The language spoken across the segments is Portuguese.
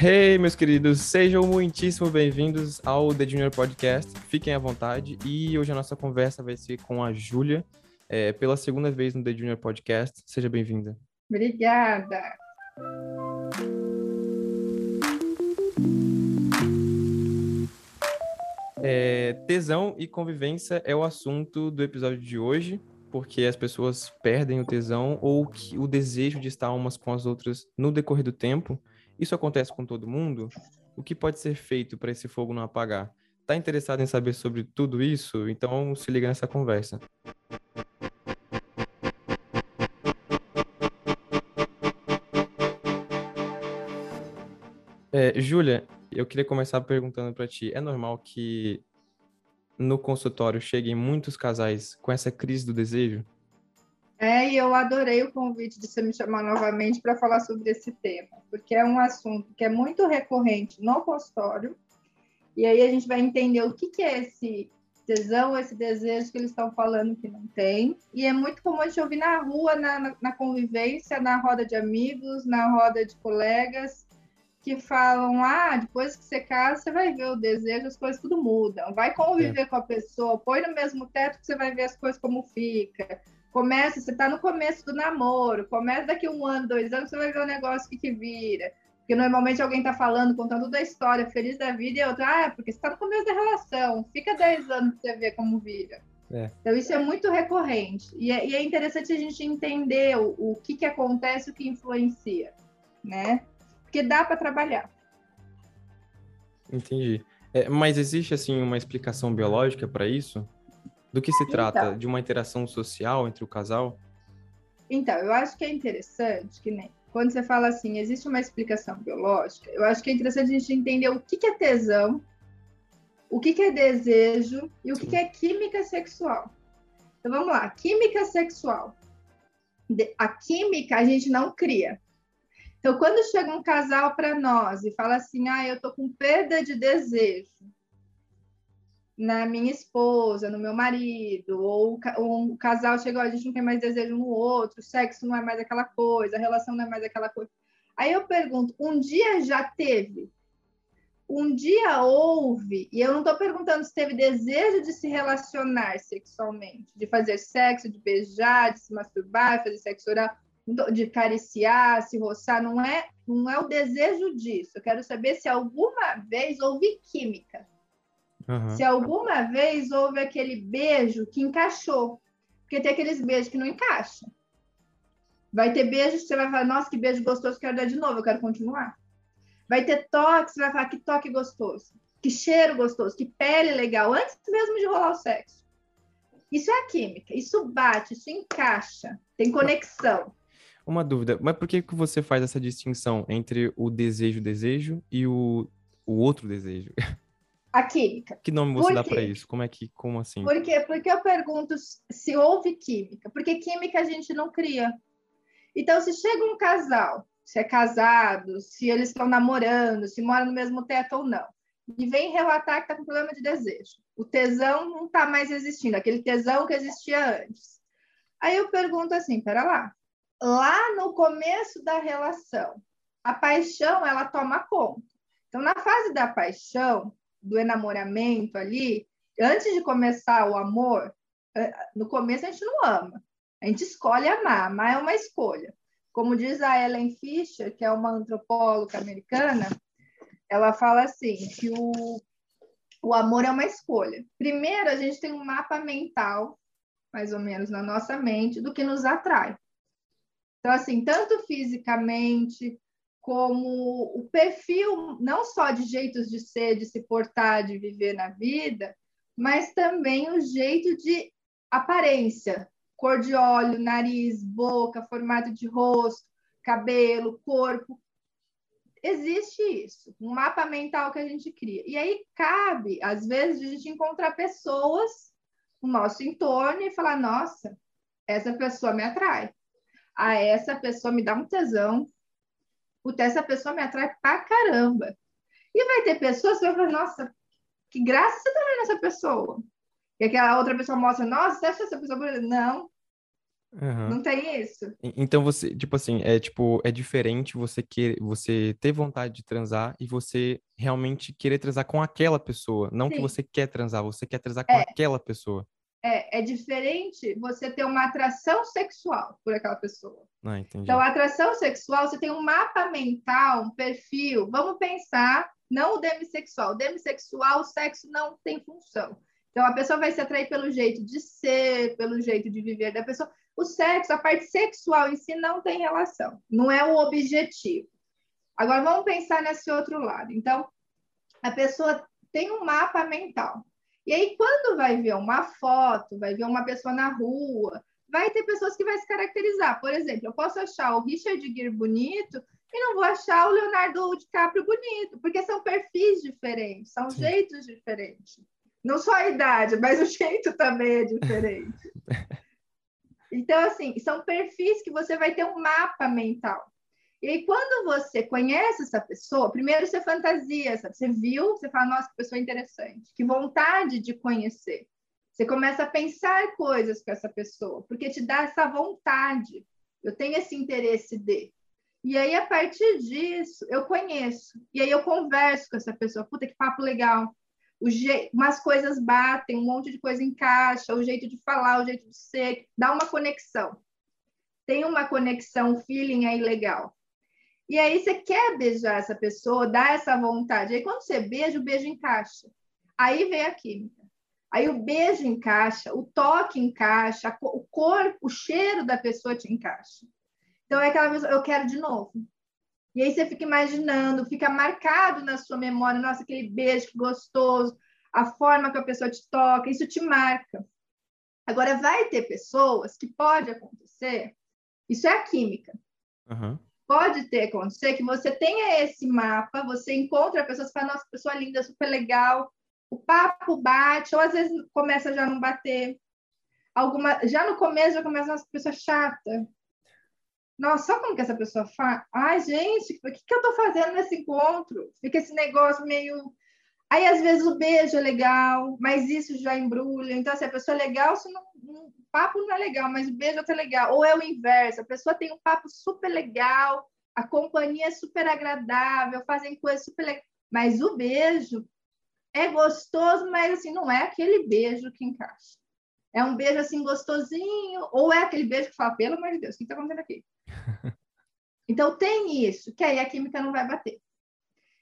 Hey, meus queridos, sejam muitíssimo bem-vindos ao The Junior Podcast. Fiquem à vontade e hoje a nossa conversa vai ser com a Júlia, é, pela segunda vez no The Junior Podcast. Seja bem-vinda. Obrigada. É, tesão e convivência é o assunto do episódio de hoje, porque as pessoas perdem o tesão ou o desejo de estar umas com as outras no decorrer do tempo. Isso acontece com todo mundo? O que pode ser feito para esse fogo não apagar? Tá interessado em saber sobre tudo isso? Então se liga nessa conversa. É, Júlia, eu queria começar perguntando para ti: é normal que no consultório cheguem muitos casais com essa crise do desejo? É, e eu adorei o convite de você me chamar novamente para falar sobre esse tema, porque é um assunto que é muito recorrente no consultório, e aí a gente vai entender o que, que é esse tesão, esse desejo que eles estão falando que não tem, e é muito comum a gente ouvir na rua, na, na convivência, na roda de amigos, na roda de colegas, que falam: ah, depois que você casa, você vai ver o desejo, as coisas tudo mudam. Vai conviver é. com a pessoa, põe no mesmo teto que você vai ver as coisas como fica. Começa, você está no começo do namoro, começa daqui um ano, dois anos, você vai ver o negócio que, que vira. Porque normalmente alguém está falando, contando toda a história, feliz da vida, e outro, ah, é porque você está no começo da relação, fica 10 anos para você ver como vira. É. Então, isso é muito recorrente. E é, e é interessante a gente entender o, o que, que acontece, o que influencia, né? Porque dá para trabalhar. Entendi. É, mas existe, assim, uma explicação biológica para isso? Do que se trata? Então, de uma interação social entre o casal? Então, eu acho que é interessante que nem quando você fala assim, existe uma explicação biológica, eu acho que é interessante a gente entender o que, que é tesão, o que, que é desejo e o que, que é química sexual. Então vamos lá, química sexual. A química a gente não cria. Então, quando chega um casal para nós e fala assim, ah, eu tô com perda de desejo, na minha esposa, no meu marido, ou, um casal chegou, a gente não tem mais desejo no outro, sexo não é mais aquela coisa, a relação não é mais aquela coisa. Aí eu pergunto, um dia já teve? Um dia houve, e eu não estou perguntando se teve desejo de se relacionar sexualmente, de fazer sexo, de beijar, de se masturbar, fazer sexo oral, de cariciar, se roçar, não é, não é o desejo disso. Eu quero saber se alguma vez houve química Uhum. Se alguma vez houve aquele beijo que encaixou. Porque tem aqueles beijos que não encaixam. Vai ter beijos que você vai falar, nossa, que beijo gostoso, quero dar de novo, eu quero continuar. Vai ter toque, você vai falar, que toque gostoso, que cheiro gostoso, que pele legal, antes mesmo de rolar o sexo. Isso é a química, isso bate, isso encaixa, tem conexão. Uma dúvida, mas por que, que você faz essa distinção entre o desejo-desejo e o, o outro desejo? A química. Que nome você dá para isso? Como é que, como assim? Por quê? Porque eu pergunto se houve química, porque química a gente não cria. Então, se chega um casal, se é casado, se eles estão namorando, se moram no mesmo teto ou não, e vem relatar que está com problema de desejo, o tesão não está mais existindo, aquele tesão que existia antes. Aí eu pergunto assim, pera lá, lá no começo da relação, a paixão ela toma conta. Então, na fase da paixão, do enamoramento ali, antes de começar o amor, é, no começo a gente não ama, a gente escolhe amar, amar é uma escolha. Como diz a Ellen Fisher, que é uma antropóloga americana, ela fala assim, que o, o amor é uma escolha. Primeiro, a gente tem um mapa mental, mais ou menos na nossa mente, do que nos atrai. Então, assim, tanto fisicamente, como o perfil não só de jeitos de ser, de se portar, de viver na vida, mas também o jeito de aparência, cor de olho, nariz, boca, formato de rosto, cabelo, corpo. Existe isso, um mapa mental que a gente cria. E aí cabe, às vezes, a gente encontrar pessoas no nosso entorno e falar: nossa, essa pessoa me atrai. A ah, essa pessoa me dá um tesão, puta, essa pessoa me atrai pra caramba. E vai ter pessoas que vão falar, nossa, que graça você tá vendo nessa pessoa. E aquela outra pessoa mostra, nossa, você acha essa pessoa bonita? Não. Uhum. Não tem isso. Então você, tipo assim, é tipo, é diferente você querer, você ter vontade de transar e você realmente querer transar com aquela pessoa, não Sim. que você quer transar, você quer transar com é. aquela pessoa. É, é diferente você ter uma atração sexual por aquela pessoa. Ah. Então, a atração sexual, você tem um mapa mental, um perfil. Vamos pensar, não o demissexual. O demissexual, o sexo não tem função. Então, a pessoa vai se atrair pelo jeito de ser, pelo jeito de viver da pessoa. O sexo, a parte sexual em si não tem relação, não é o objetivo. Agora vamos pensar nesse outro lado. Então, a pessoa tem um mapa mental. E aí, quando vai ver uma foto, vai ver uma pessoa na rua, vai ter pessoas que vai se caracterizar. Por exemplo, eu posso achar o Richard Gere bonito e não vou achar o Leonardo DiCaprio bonito, porque são perfis diferentes, são Sim. jeitos diferentes. Não só a idade, mas o jeito também é diferente. Então, assim, são perfis que você vai ter um mapa mental. E aí, quando você conhece essa pessoa, primeiro você fantasia, sabe? Você viu, você fala, nossa, que pessoa interessante, que vontade de conhecer. Você começa a pensar coisas com essa pessoa, porque te dá essa vontade. Eu tenho esse interesse de. E aí, a partir disso, eu conheço. E aí, eu converso com essa pessoa. Puta, que papo legal o je... umas coisas batem, um monte de coisa encaixa, o jeito de falar, o jeito de ser, dá uma conexão. Tem uma conexão, um feeling aí legal. E aí você quer beijar essa pessoa, dá essa vontade. Aí quando você beija, o beijo encaixa. Aí vem a química. Aí o beijo encaixa, o toque encaixa, o corpo, o cheiro da pessoa te encaixa. Então é aquela pessoa, eu quero de novo. E aí você fica imaginando, fica marcado na sua memória, nossa, aquele beijo gostoso, a forma que a pessoa te toca, isso te marca. Agora, vai ter pessoas que pode acontecer, isso é a química. Uhum. Pode ter acontecer que você tenha esse mapa, você encontra pessoas e fala, nossa, pessoa linda, super legal, o papo bate, ou às vezes começa já não bater. Alguma, já no começo já começa, nossa, pessoa chata, nossa, sabe como que essa pessoa faz? Ai, gente, o que, que eu tô fazendo nesse encontro? Fica esse negócio meio. Aí, às vezes, o beijo é legal, mas isso já embrulha. Então, se assim, a pessoa é legal, se não, o papo não é legal, mas o beijo é legal. Ou é o inverso, a pessoa tem um papo super legal, a companhia é super agradável, fazem coisas super legais. Mas o beijo é gostoso, mas assim, não é aquele beijo que encaixa. É um beijo assim gostosinho, ou é aquele beijo que fala, pelo amor de Deus, o que está acontecendo aqui? Então tem isso, que aí a química não vai bater.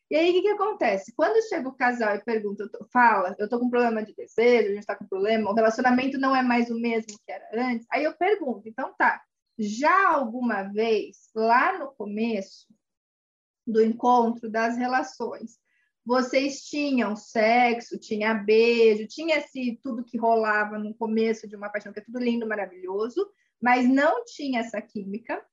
E aí o que, que acontece? Quando chega o casal e pergunta, fala, eu tô com problema de desejo, a gente tá com problema, o relacionamento não é mais o mesmo que era antes, aí eu pergunto, então tá, já alguma vez, lá no começo do encontro das relações, vocês tinham sexo, tinha beijo, tinha esse tudo que rolava no começo de uma paixão, que é tudo lindo, maravilhoso, mas não tinha essa química,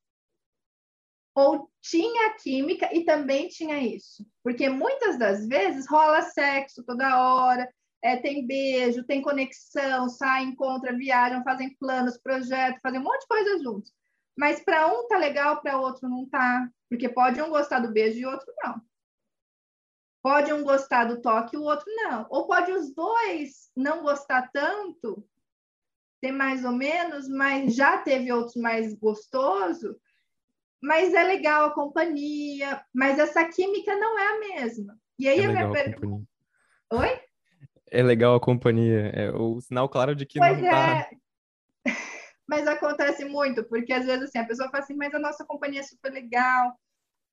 ou tinha química e também tinha isso. Porque muitas das vezes rola sexo toda hora, é, tem beijo, tem conexão, sai, encontra, viajam, fazem planos, projetos, fazem um monte de coisa juntos. Mas para um tá legal, para outro não tá. Porque pode um gostar do beijo e o outro não. Pode um gostar do toque e o outro não. Ou pode os dois não gostar tanto, ter mais ou menos, mas já teve outros mais gostoso, mas é legal a companhia, mas essa química não é a mesma. E aí é a minha pergunta. Oi? É legal a companhia, é o sinal claro de que pois não tá. É. Mas acontece muito, porque às vezes assim, a pessoa fala assim, mas a nossa companhia é super legal.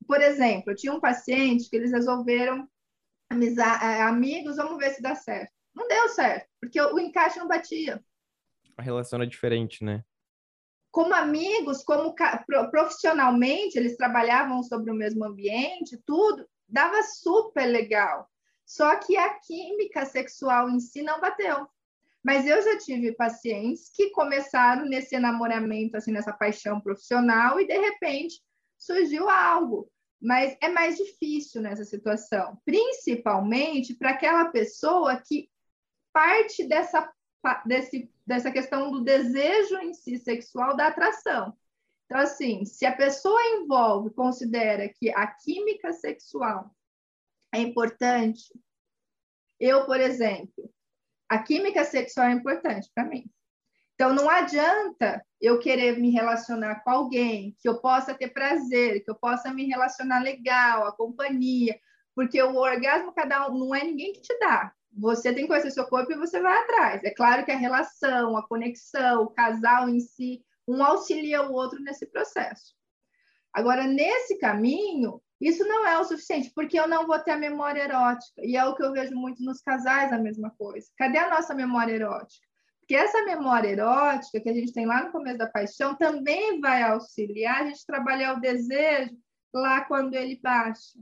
Por exemplo, eu tinha um paciente que eles resolveram é, amigos, vamos ver se dá certo. Não deu certo, porque o encaixe não batia. A relação é diferente, né? Como amigos, como profissionalmente, eles trabalhavam sobre o mesmo ambiente, tudo, dava super legal. Só que a química sexual em si não bateu. Mas eu já tive pacientes que começaram nesse enamoramento, assim, nessa paixão profissional, e de repente surgiu algo. Mas é mais difícil nessa situação, principalmente para aquela pessoa que parte dessa, desse dessa questão do desejo em si sexual, da atração. Então, assim, se a pessoa envolve, considera que a química sexual é importante, eu, por exemplo, a química sexual é importante para mim. Então, não adianta eu querer me relacionar com alguém, que eu possa ter prazer, que eu possa me relacionar legal, a companhia, porque o orgasmo cada um não é ninguém que te dá. Você tem que conhecer seu corpo e você vai atrás. É claro que a relação, a conexão, o casal em si, um auxilia o outro nesse processo. Agora, nesse caminho, isso não é o suficiente, porque eu não vou ter a memória erótica. E é o que eu vejo muito nos casais, a mesma coisa. Cadê a nossa memória erótica? Porque essa memória erótica que a gente tem lá no começo da paixão também vai auxiliar a gente trabalhar o desejo lá quando ele baixa.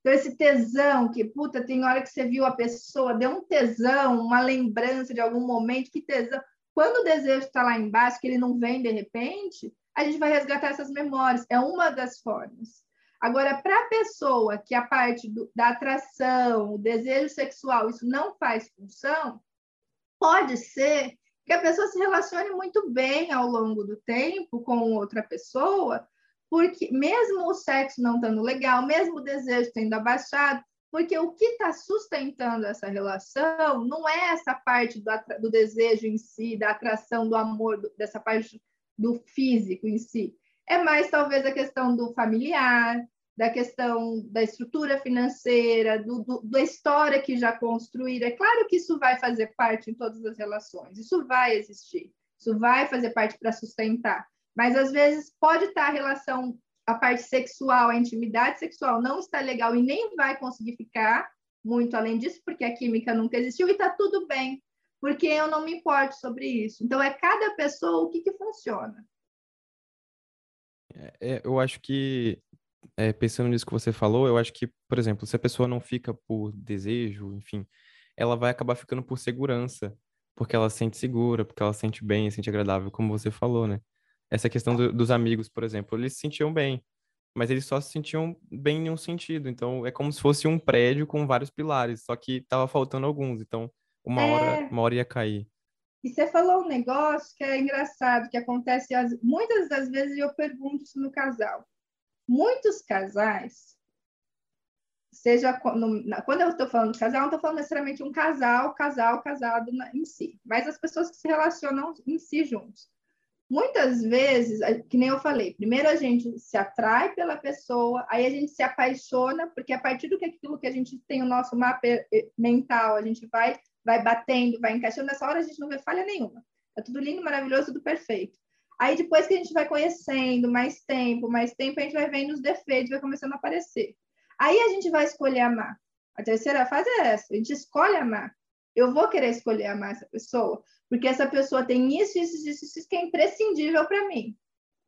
Então, esse tesão, que, puta, tem hora que você viu a pessoa, deu um tesão, uma lembrança de algum momento, que tesão. Quando o desejo está lá embaixo, que ele não vem de repente, a gente vai resgatar essas memórias. É uma das formas. Agora, para a pessoa que a parte do, da atração, o desejo sexual, isso não faz função, pode ser que a pessoa se relacione muito bem ao longo do tempo com outra pessoa, porque mesmo o sexo não estando legal, mesmo o desejo tendo abaixado, porque o que está sustentando essa relação não é essa parte do, do, desejo em si, da atração, do amor, do, dessa parte do físico em si. É mais talvez a questão do familiar, da questão da estrutura financeira, do, do, da história que já construíram. É claro que isso vai fazer parte em todas as relações, isso vai existir, isso vai fazer parte para sustentar. Mas às vezes pode estar a relação, a parte sexual, a intimidade sexual não está legal e nem vai conseguir ficar muito além disso, porque a química nunca existiu e está tudo bem, porque eu não me importo sobre isso. Então é cada pessoa o que, que funciona. É, é eu acho que é, pensando nisso que você falou, eu acho que, por exemplo, se a pessoa não fica por desejo, enfim, ela vai acabar ficando por segurança, porque ela se sente segura, porque ela se sente bem, se sente agradável, como você falou, né? Essa questão do, dos amigos, por exemplo, eles se sentiam bem, mas eles só se sentiam bem em um sentido. Então, é como se fosse um prédio com vários pilares, só que estava faltando alguns. Então, uma é... hora, uma hora ia cair. E você falou um negócio que é engraçado, que acontece muitas das vezes eu pergunto isso no casal. Muitos casais, seja quando eu estou falando casal, não estou falando necessariamente um casal, casal, casado em si, mas as pessoas que se relacionam em si juntos Muitas vezes, que nem eu falei, primeiro a gente se atrai pela pessoa, aí a gente se apaixona, porque a partir do que aquilo que a gente tem o nosso mapa eh, mental, a gente vai vai batendo, vai encaixando, nessa hora a gente não vê falha nenhuma. É tudo lindo, maravilhoso, tudo perfeito. Aí depois que a gente vai conhecendo mais tempo, mais tempo, a gente vai vendo os defeitos, vai começando a aparecer. Aí a gente vai escolher amar. A terceira fase é essa, a gente escolhe amar eu vou querer escolher amar essa pessoa, porque essa pessoa tem isso, isso, isso, isso que é imprescindível para mim.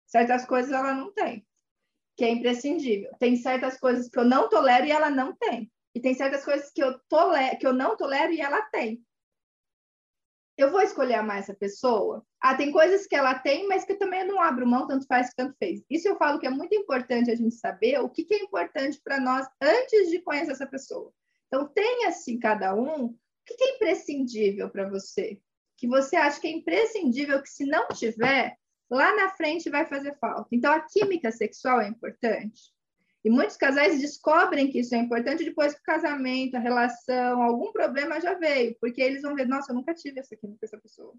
Certas coisas ela não tem, que é imprescindível. Tem certas coisas que eu não tolero e ela não tem. E tem certas coisas que eu, tolero, que eu não tolero e ela tem. Eu vou escolher amar essa pessoa? Ah, tem coisas que ela tem, mas que também eu não abro mão, tanto faz, tanto fez. Isso eu falo que é muito importante a gente saber o que, que é importante para nós antes de conhecer essa pessoa. Então, tenha assim cada um o que é imprescindível para você? Que você acha que é imprescindível, que se não tiver, lá na frente vai fazer falta. Então, a química sexual é importante. E muitos casais descobrem que isso é importante depois que o casamento, a relação, algum problema já veio, porque eles vão ver, nossa, eu nunca tive essa química com essa pessoa.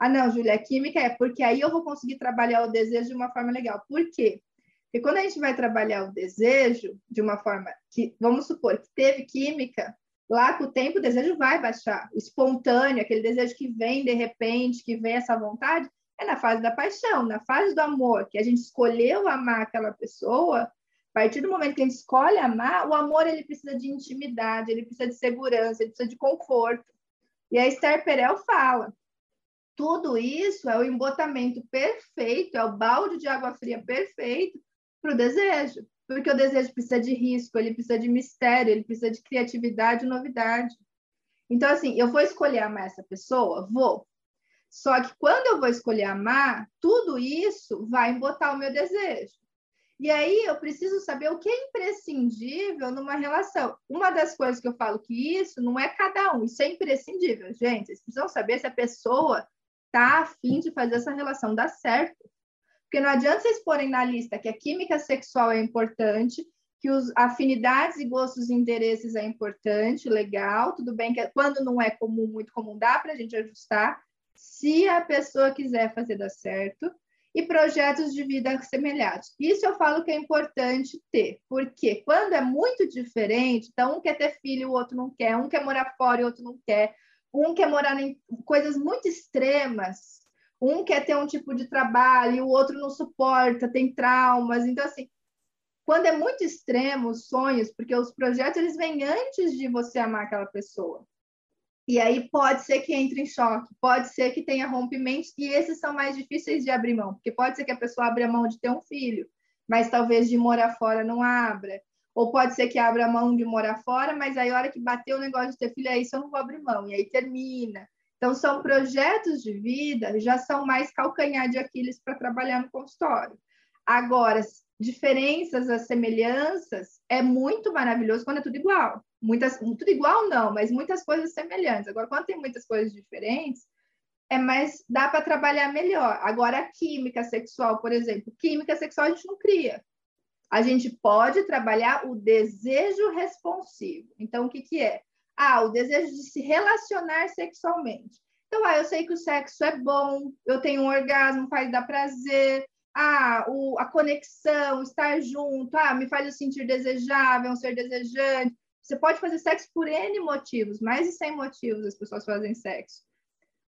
Ah, não, Júlia, química é porque aí eu vou conseguir trabalhar o desejo de uma forma legal. Por quê? Porque quando a gente vai trabalhar o desejo de uma forma que, vamos supor, que teve química, Lá com o tempo o desejo vai baixar. O espontâneo, aquele desejo que vem de repente, que vem essa vontade, é na fase da paixão, na fase do amor, que a gente escolheu amar aquela pessoa. A partir do momento que a gente escolhe amar, o amor ele precisa de intimidade, ele precisa de segurança, ele precisa de conforto. E a Esther Perel fala: tudo isso é o embotamento perfeito, é o balde de água fria perfeito para o desejo porque o desejo precisa de risco, ele precisa de mistério, ele precisa de criatividade e novidade. Então, assim, eu vou escolher amar essa pessoa? Vou. Só que quando eu vou escolher amar, tudo isso vai embotar o meu desejo. E aí eu preciso saber o que é imprescindível numa relação. Uma das coisas que eu falo que isso não é cada um, isso é imprescindível, gente. Vocês precisam saber se a pessoa está afim de fazer essa relação dar certo. Porque não adianta vocês porem na lista que a química sexual é importante, que os afinidades e gostos e interesses é importante, legal, tudo bem que quando não é comum, muito comum, dá para a gente ajustar. se a pessoa quiser fazer dar certo, e projetos de vida semelhantes. Isso eu falo que é importante ter, porque quando é muito diferente, então um quer ter filho, o outro não quer, um quer morar fora e o outro não quer, um quer morar em coisas muito extremas, um quer ter um tipo de trabalho e o outro não suporta, tem traumas. Então, assim, quando é muito extremo os sonhos, porque os projetos eles vêm antes de você amar aquela pessoa. E aí pode ser que entre em choque, pode ser que tenha rompimentos, e esses são mais difíceis de abrir mão, porque pode ser que a pessoa abra mão de ter um filho, mas talvez de morar fora não abra. Ou pode ser que abra mão de morar fora, mas aí a hora que bater o negócio de ter filho, aí isso eu não vou abrir mão, e aí termina. Então, são projetos de vida, já são mais calcanhar de Aquiles para trabalhar no consultório. Agora, diferenças, as semelhanças, é muito maravilhoso quando é tudo igual. Muitas, tudo igual não, mas muitas coisas semelhantes. Agora, quando tem muitas coisas diferentes, é mais dá para trabalhar melhor. Agora, a química sexual, por exemplo, química sexual a gente não cria. A gente pode trabalhar o desejo responsivo. Então, o que, que é? Ah, o desejo de se relacionar sexualmente. Então, ah, eu sei que o sexo é bom, eu tenho um orgasmo, faz dar prazer, ah, o, a conexão, estar junto, ah, me faz eu sentir desejável, um ser desejante. Você pode fazer sexo por N motivos, mais de 100 motivos as pessoas fazem sexo.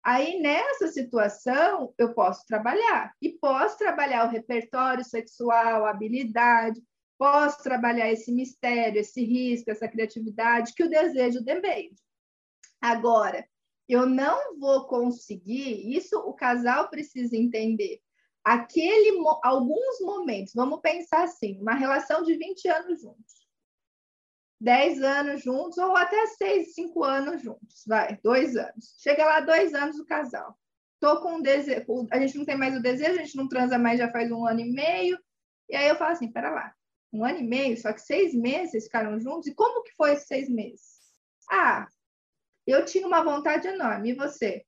Aí, nessa situação, eu posso trabalhar. E posso trabalhar o repertório sexual, a habilidade, posso trabalhar esse mistério, esse risco, essa criatividade que o desejo depende. Agora, eu não vou conseguir, isso o casal precisa entender aquele alguns momentos, vamos pensar assim, uma relação de 20 anos juntos. 10 anos juntos, ou até 6, 5 anos juntos, vai, dois anos. Chega lá, dois anos o casal. Tô com um desejo, a gente não tem mais o desejo, a gente não transa mais já faz um ano e meio. E aí eu falo assim, pera lá, um ano e meio, só que seis meses ficaram juntos, e como que foi esses seis meses? Ah, eu tinha uma vontade enorme, e você?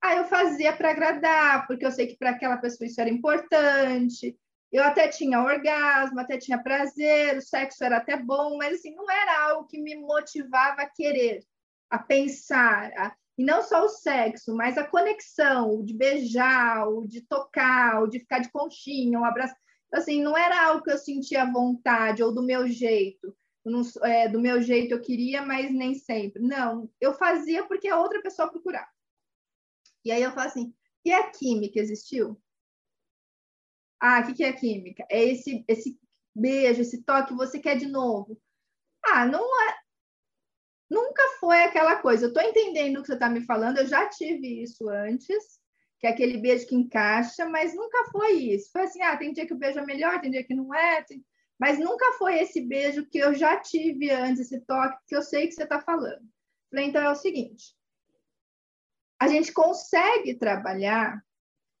Ah, eu fazia para agradar, porque eu sei que para aquela pessoa isso era importante. Eu até tinha orgasmo, até tinha prazer, o sexo era até bom, mas assim, não era algo que me motivava a querer, a pensar. A... E não só o sexo, mas a conexão, o de beijar, o de tocar, o de ficar de conchinha, um abraço. Assim, não era algo que eu sentia vontade ou do meu jeito. Não, é, do meu jeito eu queria, mas nem sempre. Não, eu fazia porque a outra pessoa procurava. E aí eu falo assim, e a química existiu? Ah, o que, que é química? É esse, esse beijo, esse toque, você quer de novo. Ah, não é. Nunca foi aquela coisa. Eu estou entendendo o que você está me falando, eu já tive isso antes, que é aquele beijo que encaixa, mas nunca foi isso. Foi assim, ah, tem dia que o beijo é melhor, tem dia que não é, tem... mas nunca foi esse beijo que eu já tive antes, esse toque, que eu sei que você está falando. Falei, então é o seguinte, a gente consegue trabalhar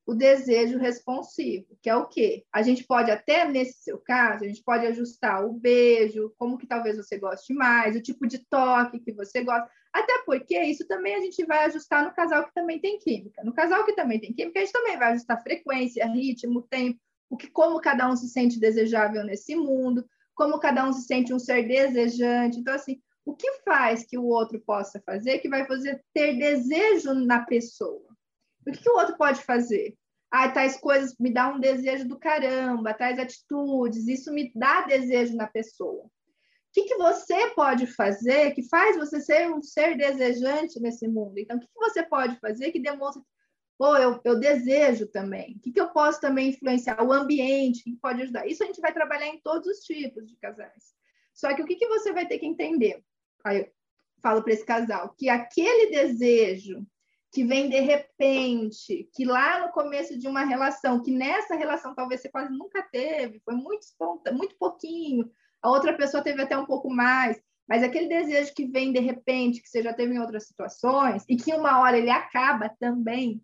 o desejo responsivo, que é o quê? A gente pode até, nesse seu caso, a gente pode ajustar o beijo, como que talvez você goste mais, o tipo de toque que você gosta, até porque isso também a gente vai ajustar no casal que também tem química. No casal que também tem química, a gente também vai ajustar frequência, ritmo, tempo, o que como cada um se sente desejável nesse mundo, como cada um se sente um ser desejante. Então, assim, o que faz que o outro possa fazer que vai fazer ter desejo na pessoa? O que, que o outro pode fazer? Ah, tais coisas me dá um desejo do caramba, tais atitudes, isso me dá desejo na pessoa. O que, que você pode fazer que faz você ser um ser desejante nesse mundo? Então, o que, que você pode fazer que demonstra pô, eu, eu desejo também? O que, que eu posso também influenciar? O ambiente, o que pode ajudar? Isso a gente vai trabalhar em todos os tipos de casais. Só que o que, que você vai ter que entender? Aí eu falo para esse casal que aquele desejo que vem de repente, que lá no começo de uma relação, que nessa relação talvez você quase nunca teve, foi muito espontâneo, muito pouquinho, a outra pessoa teve até um pouco mais, mas aquele desejo que vem de repente, que você já teve em outras situações, e que uma hora ele acaba também,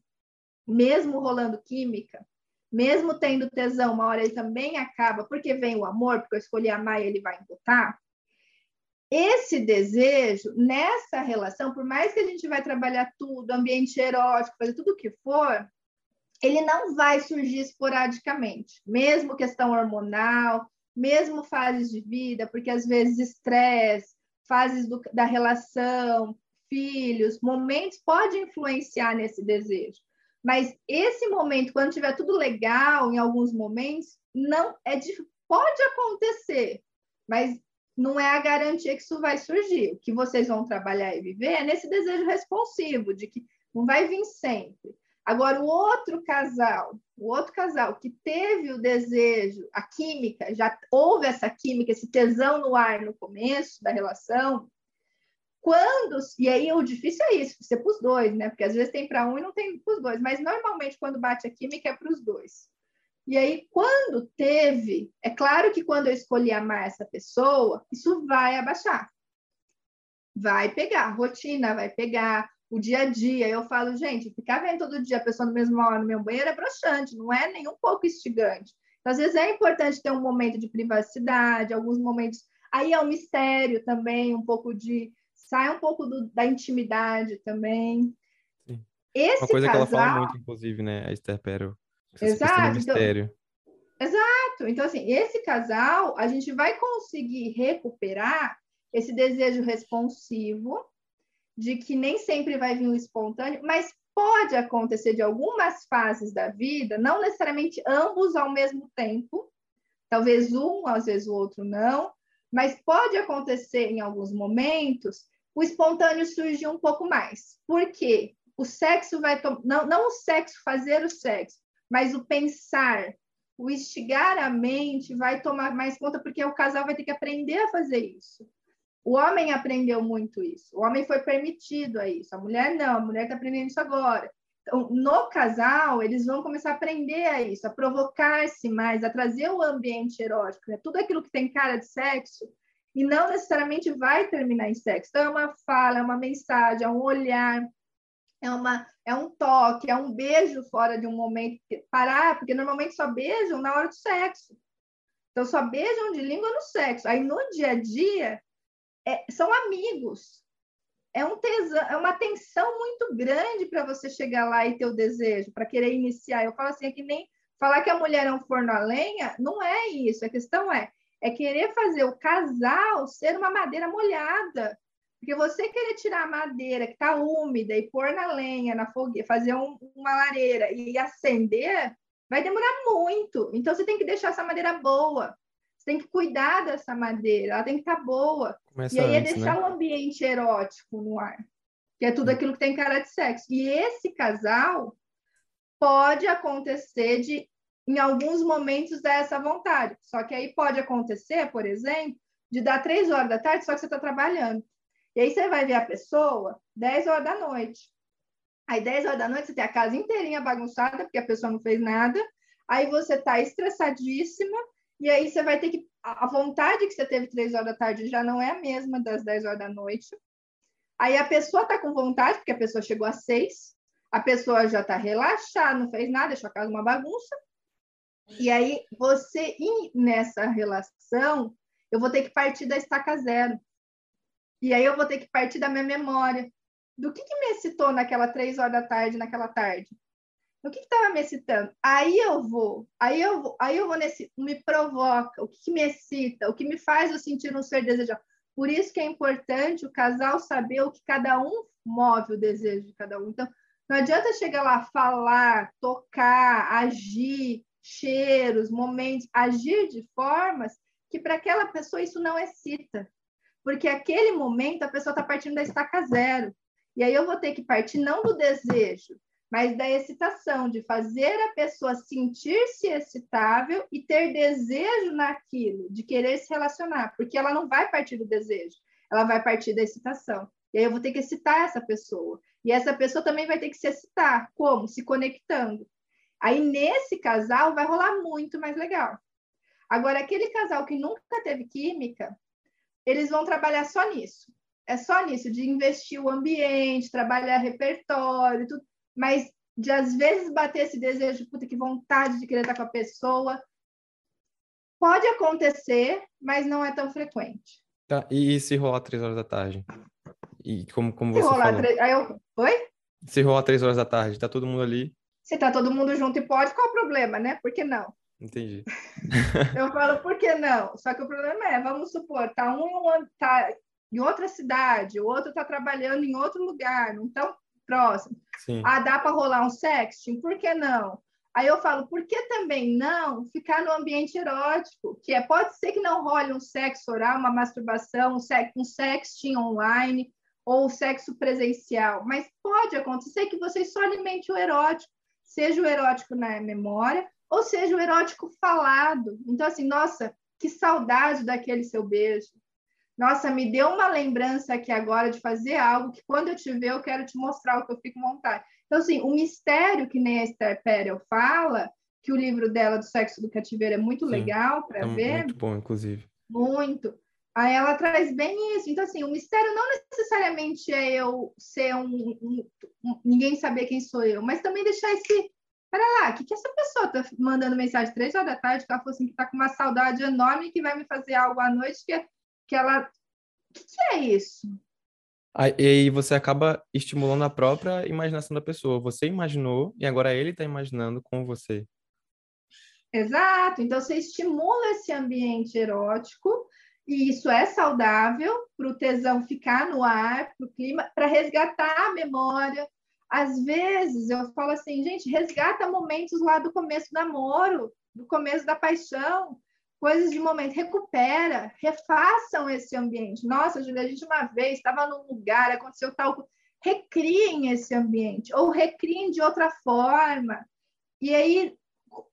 mesmo rolando química, mesmo tendo tesão, uma hora ele também acaba, porque vem o amor, porque eu escolhi amar e ele vai imputar, esse desejo, nessa relação, por mais que a gente vai trabalhar tudo, ambiente erótico, fazer tudo o que for, ele não vai surgir esporadicamente, mesmo questão hormonal, mesmo fases de vida, porque às vezes estresse, fases do, da relação, filhos, momentos pode influenciar nesse desejo. Mas esse momento, quando tiver tudo legal, em alguns momentos, não é de, pode acontecer, mas não é a garantia que isso vai surgir. O que vocês vão trabalhar e viver é nesse desejo responsivo, de que não vai vir sempre. Agora, o outro casal, o outro casal que teve o desejo, a química, já houve essa química, esse tesão no ar no começo da relação, quando, e aí o difícil é isso, ser para os dois, né? Porque às vezes tem para um e não tem para os dois, mas normalmente quando bate a química é para os dois. E aí, quando teve, é claro que quando eu escolhi amar essa pessoa, isso vai abaixar. Vai pegar, a rotina vai pegar, o dia a dia. Eu falo, gente, ficar vendo todo dia a pessoa no mesmo hora no meu banheiro é broxante, não é nem um pouco instigante. Então, às vezes é importante ter um momento de privacidade, alguns momentos. Aí é um mistério também, um pouco de. Sai um pouco do, da intimidade também. Sim. Esse Uma coisa casal... que ela fala muito, inclusive, né, a Esther Perel. Exato. Então, exato. Então, assim, esse casal, a gente vai conseguir recuperar esse desejo responsivo de que nem sempre vai vir o espontâneo, mas pode acontecer de algumas fases da vida, não necessariamente ambos ao mesmo tempo, talvez um, às vezes o outro não, mas pode acontecer em alguns momentos o espontâneo surgir um pouco mais. Por quê? O sexo vai não, não o sexo fazer o sexo, mas o pensar, o instigar a mente vai tomar mais conta porque o casal vai ter que aprender a fazer isso. O homem aprendeu muito isso. O homem foi permitido a isso. A mulher não. A mulher está aprendendo isso agora. Então, no casal, eles vão começar a aprender a isso, a provocar-se mais, a trazer o ambiente erótico, né? tudo aquilo que tem cara de sexo, e não necessariamente vai terminar em sexo. Então, é uma fala, é uma mensagem, é um olhar, é, uma, é um toque, é um beijo fora de um momento. Parar, porque normalmente só beijam na hora do sexo. Então, só beijam de língua no sexo. Aí, no dia a dia, é, são amigos. É, um tesão, é uma tensão muito grande para você chegar lá e ter o desejo, para querer iniciar. Eu falo assim, é que nem falar que a mulher é um forno a lenha, não é isso. A questão é, é querer fazer o casal ser uma madeira molhada. Porque você querer tirar a madeira que está úmida e pôr na lenha, na fogueira, fazer um, uma lareira e acender, vai demorar muito. Então você tem que deixar essa madeira boa. Você tem que cuidar dessa madeira, ela tem que estar tá boa. Começa e aí é antes, é deixar né? um ambiente erótico no ar, que é tudo aquilo que tem cara de sexo. E esse casal pode acontecer de, em alguns momentos, dar essa vontade. Só que aí pode acontecer, por exemplo, de dar três horas da tarde, só que você está trabalhando. E aí você vai ver a pessoa 10 horas da noite. Aí 10 horas da noite você tem a casa inteirinha bagunçada, porque a pessoa não fez nada. Aí você está estressadíssima, e aí você vai ter que. A vontade que você teve três horas da tarde já não é a mesma das 10 horas da noite. Aí a pessoa está com vontade, porque a pessoa chegou às seis, a pessoa já está relaxada, não fez nada, deixou a casa uma bagunça. E aí você, nessa relação, eu vou ter que partir da estaca zero. E aí eu vou ter que partir da minha memória. Do que, que me excitou naquela três horas da tarde, naquela tarde? O que estava me excitando? Aí eu vou, aí eu vou, aí eu vou nesse, me provoca, o que, que me excita, o que me faz eu sentir um ser desejado. Por isso que é importante o casal saber o que cada um move o desejo de cada um. Então, não adianta chegar lá, falar, tocar, agir, cheiros, momentos, agir de formas que para aquela pessoa isso não excita. Porque aquele momento a pessoa está partindo da estaca zero. E aí eu vou ter que partir não do desejo, mas da excitação, de fazer a pessoa sentir-se excitável e ter desejo naquilo, de querer se relacionar, porque ela não vai partir do desejo, ela vai partir da excitação. E aí eu vou ter que excitar essa pessoa. E essa pessoa também vai ter que se excitar. Como? Se conectando. Aí nesse casal vai rolar muito mais legal. Agora, aquele casal que nunca teve química, eles vão trabalhar só nisso. É só nisso, de investir o ambiente, trabalhar repertório, tudo mas de às vezes bater esse desejo, puta que vontade de querer estar com a pessoa. Pode acontecer, mas não é tão frequente. Tá, e, se rolar três horas da tarde? E como, como se você rolar falou? Tre... Aí eu... Oi? Se rolar três horas da tarde, tá todo mundo ali? Se tá todo mundo junto e pode, qual o problema, né? Por que não? Entendi. eu falo, por que não? Só que o problema é, vamos supor, tá um tá em outra cidade, o outro tá trabalhando em outro lugar, não estão próximo. Sim. Ah, dá para rolar um sexting? Por que não? Aí eu falo, por que também não ficar no ambiente erótico? Que é, pode ser que não role um sexo oral, uma masturbação, um, sex, um sexting online ou sexo presencial, mas pode acontecer que você só alimente o erótico, seja o erótico na memória ou seja o erótico falado. Então, assim, nossa, que saudade daquele seu beijo. Nossa, me deu uma lembrança aqui agora de fazer algo que quando eu te ver eu quero te mostrar o que eu fico com vontade. Então, assim, o mistério que nem a Esther Perel fala, que o livro dela do sexo do cativeiro é muito Sim, legal para é ver. Muito bom, inclusive. Muito. Aí ela traz bem isso. Então, assim, o mistério não necessariamente é eu ser um, um, um ninguém saber quem sou eu, mas também deixar esse. Pera lá, o que, que essa pessoa tá mandando mensagem três horas da tarde que ela falou assim que tá com uma saudade enorme que vai me fazer algo à noite que, que ela. O que, que é isso? Aí, e aí você acaba estimulando a própria imaginação da pessoa. Você imaginou e agora ele está imaginando com você. Exato. Então você estimula esse ambiente erótico e isso é saudável para o tesão ficar no ar, para o clima, para resgatar a memória. Às vezes eu falo assim, gente, resgata momentos lá do começo do namoro, do começo da paixão, coisas de momento, recupera, refaçam esse ambiente. Nossa, Julia, a gente uma vez estava num lugar, aconteceu tal recriem esse ambiente, ou recriem de outra forma. E aí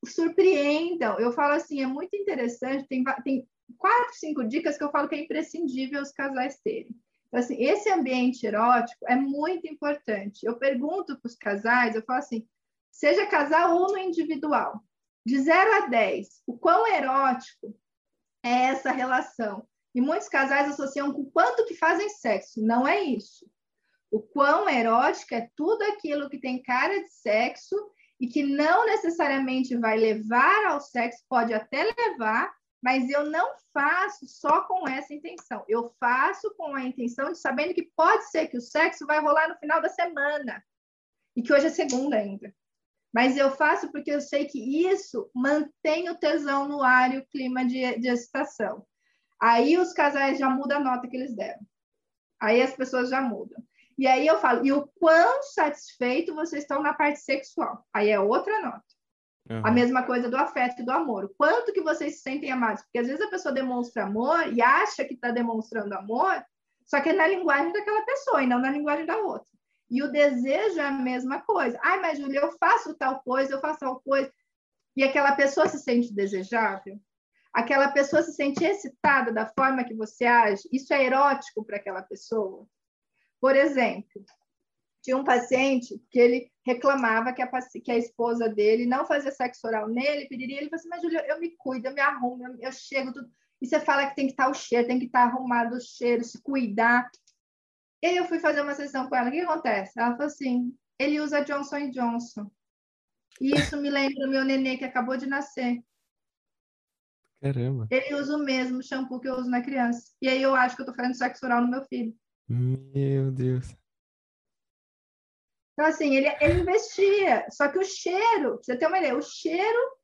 surpreendam. Eu falo assim, é muito interessante, tem, tem quatro, cinco dicas que eu falo que é imprescindível os casais terem. Então, assim, esse ambiente erótico é muito importante. Eu pergunto para os casais, eu falo assim, seja casal ou no individual, de 0 a 10, o quão erótico é essa relação? E muitos casais associam com quanto que fazem sexo. Não é isso. O quão erótico é tudo aquilo que tem cara de sexo e que não necessariamente vai levar ao sexo, pode até levar, mas eu não faço só com essa intenção. Eu faço com a intenção de sabendo que pode ser que o sexo vai rolar no final da semana e que hoje é segunda ainda. Mas eu faço porque eu sei que isso mantém o tesão no ar e o clima de, de excitação. Aí os casais já mudam a nota que eles deram. Aí as pessoas já mudam. E aí eu falo, e o quão satisfeito vocês estão na parte sexual? Aí é outra nota. Uhum. A mesma coisa do afeto e do amor. O quanto que vocês se sentem amados? Porque às vezes a pessoa demonstra amor e acha que está demonstrando amor, só que é na linguagem daquela pessoa e não na linguagem da outra. E o desejo é a mesma coisa. Ai, mas Júlia, eu faço tal coisa, eu faço tal coisa. E aquela pessoa se sente desejável? Aquela pessoa se sente excitada da forma que você age? Isso é erótico para aquela pessoa? Por exemplo, tinha um paciente que ele reclamava que a, que a esposa dele não fazia sexo oral nele, pediria, ele falou assim, mas Julia, eu me cuido, eu me arrumo, eu, eu chego, tudo. E você fala que tem que estar o cheiro, tem que estar arrumado o cheiro, se cuidar. E aí eu fui fazer uma sessão com ela, o que acontece? Ela falou assim, ele usa Johnson Johnson. E isso me lembra o meu nenê que acabou de nascer. Caramba. Ele usa o mesmo shampoo que eu uso na criança. E aí eu acho que eu tô fazendo sexo oral no meu filho. Meu Deus. Então, assim, ele, ele investia, só que o cheiro, você ter uma ideia, o cheiro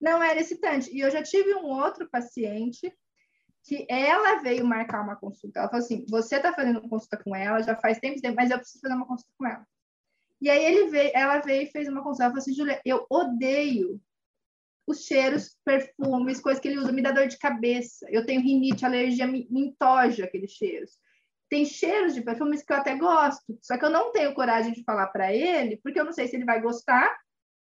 não era excitante. E eu já tive um outro paciente que ela veio marcar uma consulta. Ela falou assim: você está fazendo uma consulta com ela, já faz tempo, mas eu preciso fazer uma consulta com ela. E aí ele veio, ela veio e fez uma consulta. Ela falou assim: Julia, eu odeio os cheiros, perfumes, coisas que ele usa, me dá dor de cabeça. Eu tenho rinite, alergia, me, me entoja aqueles cheiros. Tem cheiros de perfumes que eu até gosto, só que eu não tenho coragem de falar para ele, porque eu não sei se ele vai gostar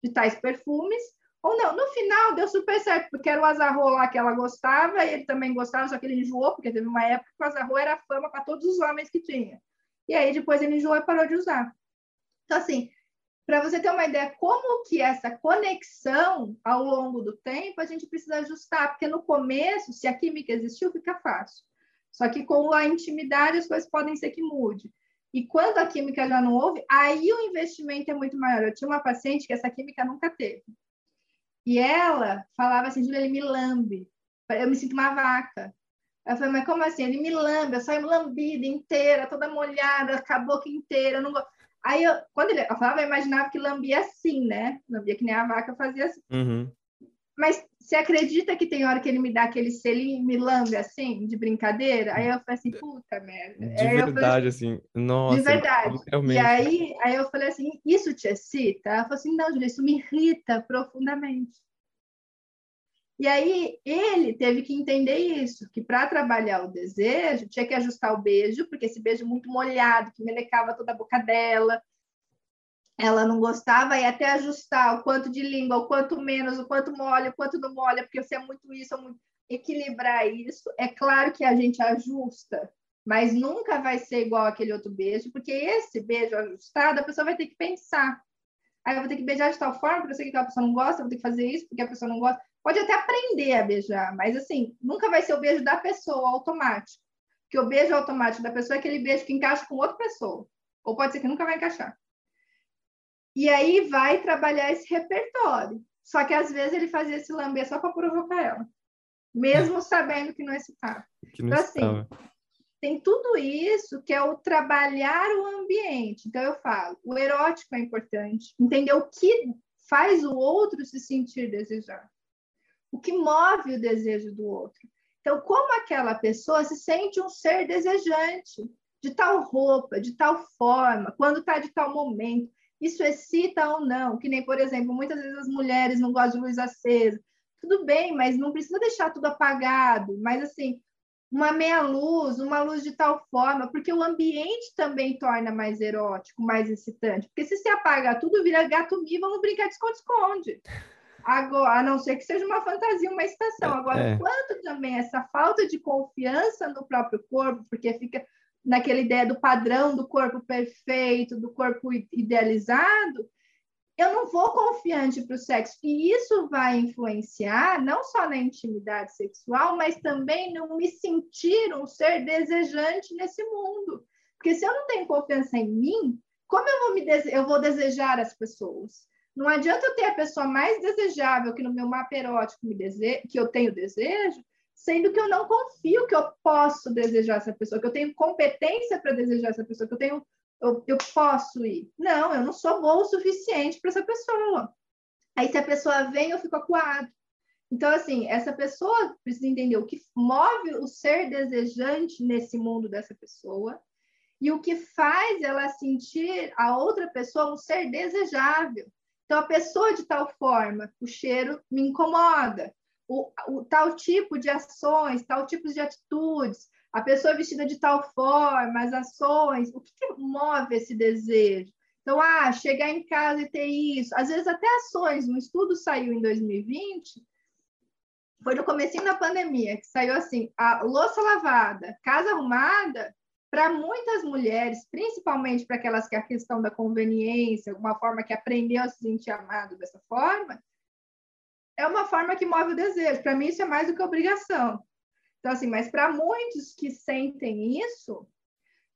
de tais perfumes ou não. No final deu super certo, porque era o azarro lá que ela gostava, e ele também gostava, só que ele enjoou, porque teve uma época que o azarro era fama para todos os homens que tinha. E aí depois ele enjoou e parou de usar. Então, assim, para você ter uma ideia como que essa conexão ao longo do tempo, a gente precisa ajustar, porque no começo, se a química existiu, fica fácil. Só que com a intimidade as coisas podem ser que mude. E quando a química já não houve, aí o investimento é muito maior. Eu tinha uma paciente que essa química nunca teve. E ela falava assim, Julia, ele me lambe. Eu me sinto uma vaca. Eu falei, mas como assim? Ele me lambe, eu saio lambida inteira, toda molhada, a boca inteira. Não... Aí, eu, quando ele eu falava, eu imaginava que lambia assim, né? Lambia que nem a vaca fazia assim. Uhum. Mas você acredita que tem hora que ele me dá aquele selinho, me lambe assim, de brincadeira? Aí eu falei assim, puta merda. De aí verdade, assim, assim, nossa. De verdade. E aí, aí eu falei assim, isso te excita? Ela falou assim, não, Julia, isso me irrita profundamente. E aí ele teve que entender isso, que para trabalhar o desejo, tinha que ajustar o beijo, porque esse beijo muito molhado, que melecava toda a boca dela, ela não gostava, e até ajustar o quanto de língua, o quanto menos, o quanto molha, o quanto não molha, porque você é muito isso, é muito... equilibrar isso. É claro que a gente ajusta, mas nunca vai ser igual aquele outro beijo, porque esse beijo ajustado, a pessoa vai ter que pensar. Aí eu vou ter que beijar de tal forma, porque eu que aquela pessoa não gosta, eu vou ter que fazer isso, porque a pessoa não gosta. Pode até aprender a beijar, mas assim, nunca vai ser o beijo da pessoa automático. Porque o beijo automático da pessoa é aquele beijo que encaixa com outra pessoa. Ou pode ser que nunca vai encaixar. E aí vai trabalhar esse repertório. Só que às vezes ele fazia esse lamber só para provocar ela, mesmo é. sabendo que não excitava. Que não então, assim, tem tudo isso que é o trabalhar o ambiente. Então, eu falo, o erótico é importante, entender o que faz o outro se sentir desejado, o que move o desejo do outro. Então, como aquela pessoa se sente um ser desejante, de tal roupa, de tal forma, quando está de tal momento, isso excita ou não, que nem, por exemplo, muitas vezes as mulheres não gostam de luz acesa. Tudo bem, mas não precisa deixar tudo apagado, mas assim, uma meia luz, uma luz de tal forma, porque o ambiente também torna mais erótico, mais excitante. Porque se você apaga tudo, vira gato mi, vamos brincar de esconde-esconde. Agora, a não ser que seja uma fantasia, uma estação. Agora, é. quanto também essa falta de confiança no próprio corpo, porque fica naquela ideia do padrão do corpo perfeito, do corpo idealizado, eu não vou confiante para o sexo. E isso vai influenciar não só na intimidade sexual, mas também no me sentir um ser desejante nesse mundo. Porque se eu não tenho confiança em mim, como eu vou, me dese... eu vou desejar as pessoas? Não adianta eu ter a pessoa mais desejável que no meu mapa erótico me dese... que eu tenho desejo, sendo que eu não confio que eu posso desejar essa pessoa, que eu tenho competência para desejar essa pessoa, que eu tenho eu, eu posso ir. Não, eu não sou boa o suficiente para essa pessoa. Aí se a pessoa vem, eu fico acuado. Então, assim, essa pessoa precisa entender o que move o ser desejante nesse mundo dessa pessoa e o que faz ela sentir a outra pessoa um ser desejável. Então, a pessoa de tal forma, o cheiro me incomoda o, o, tal tipo de ações, tal tipo de atitudes, a pessoa vestida de tal forma, as ações, o que, que move esse desejo? Então, ah, chegar em casa e ter isso, às vezes até ações, um estudo saiu em 2020, foi no comecinho da pandemia, que saiu assim, a louça lavada, casa arrumada, para muitas mulheres, principalmente para aquelas que a questão da conveniência, alguma forma que aprendeu a se sentir amado dessa forma, é uma forma que move o desejo. Para mim, isso é mais do que obrigação. Então, assim, mas para muitos que sentem isso,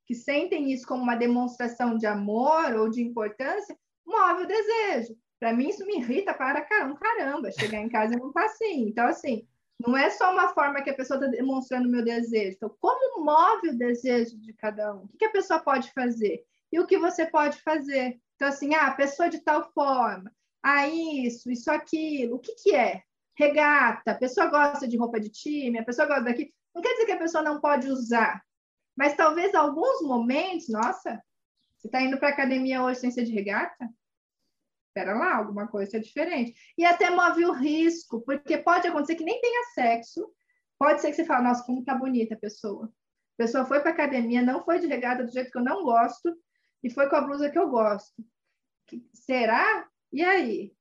que sentem isso como uma demonstração de amor ou de importância, move o desejo. Para mim, isso me irrita para caramba, caramba. Chegar em casa e não tá assim. Então, assim, não é só uma forma que a pessoa está demonstrando o meu desejo. Então, como move o desejo de cada um? O que a pessoa pode fazer? E o que você pode fazer? Então, assim, ah, a pessoa de tal forma, ah, isso, isso, aquilo. O que, que é? Regata, a pessoa gosta de roupa de time, a pessoa gosta daqui. Não quer dizer que a pessoa não pode usar, mas talvez alguns momentos, nossa, você está indo para a academia hoje sem ser de regata? Espera lá, alguma coisa é diferente. E até move o risco, porque pode acontecer que nem tenha sexo, pode ser que você fale, nossa, como tá bonita a pessoa. A pessoa foi para a academia, não foi de regata do jeito que eu não gosto, e foi com a blusa que eu gosto. Será? E aí?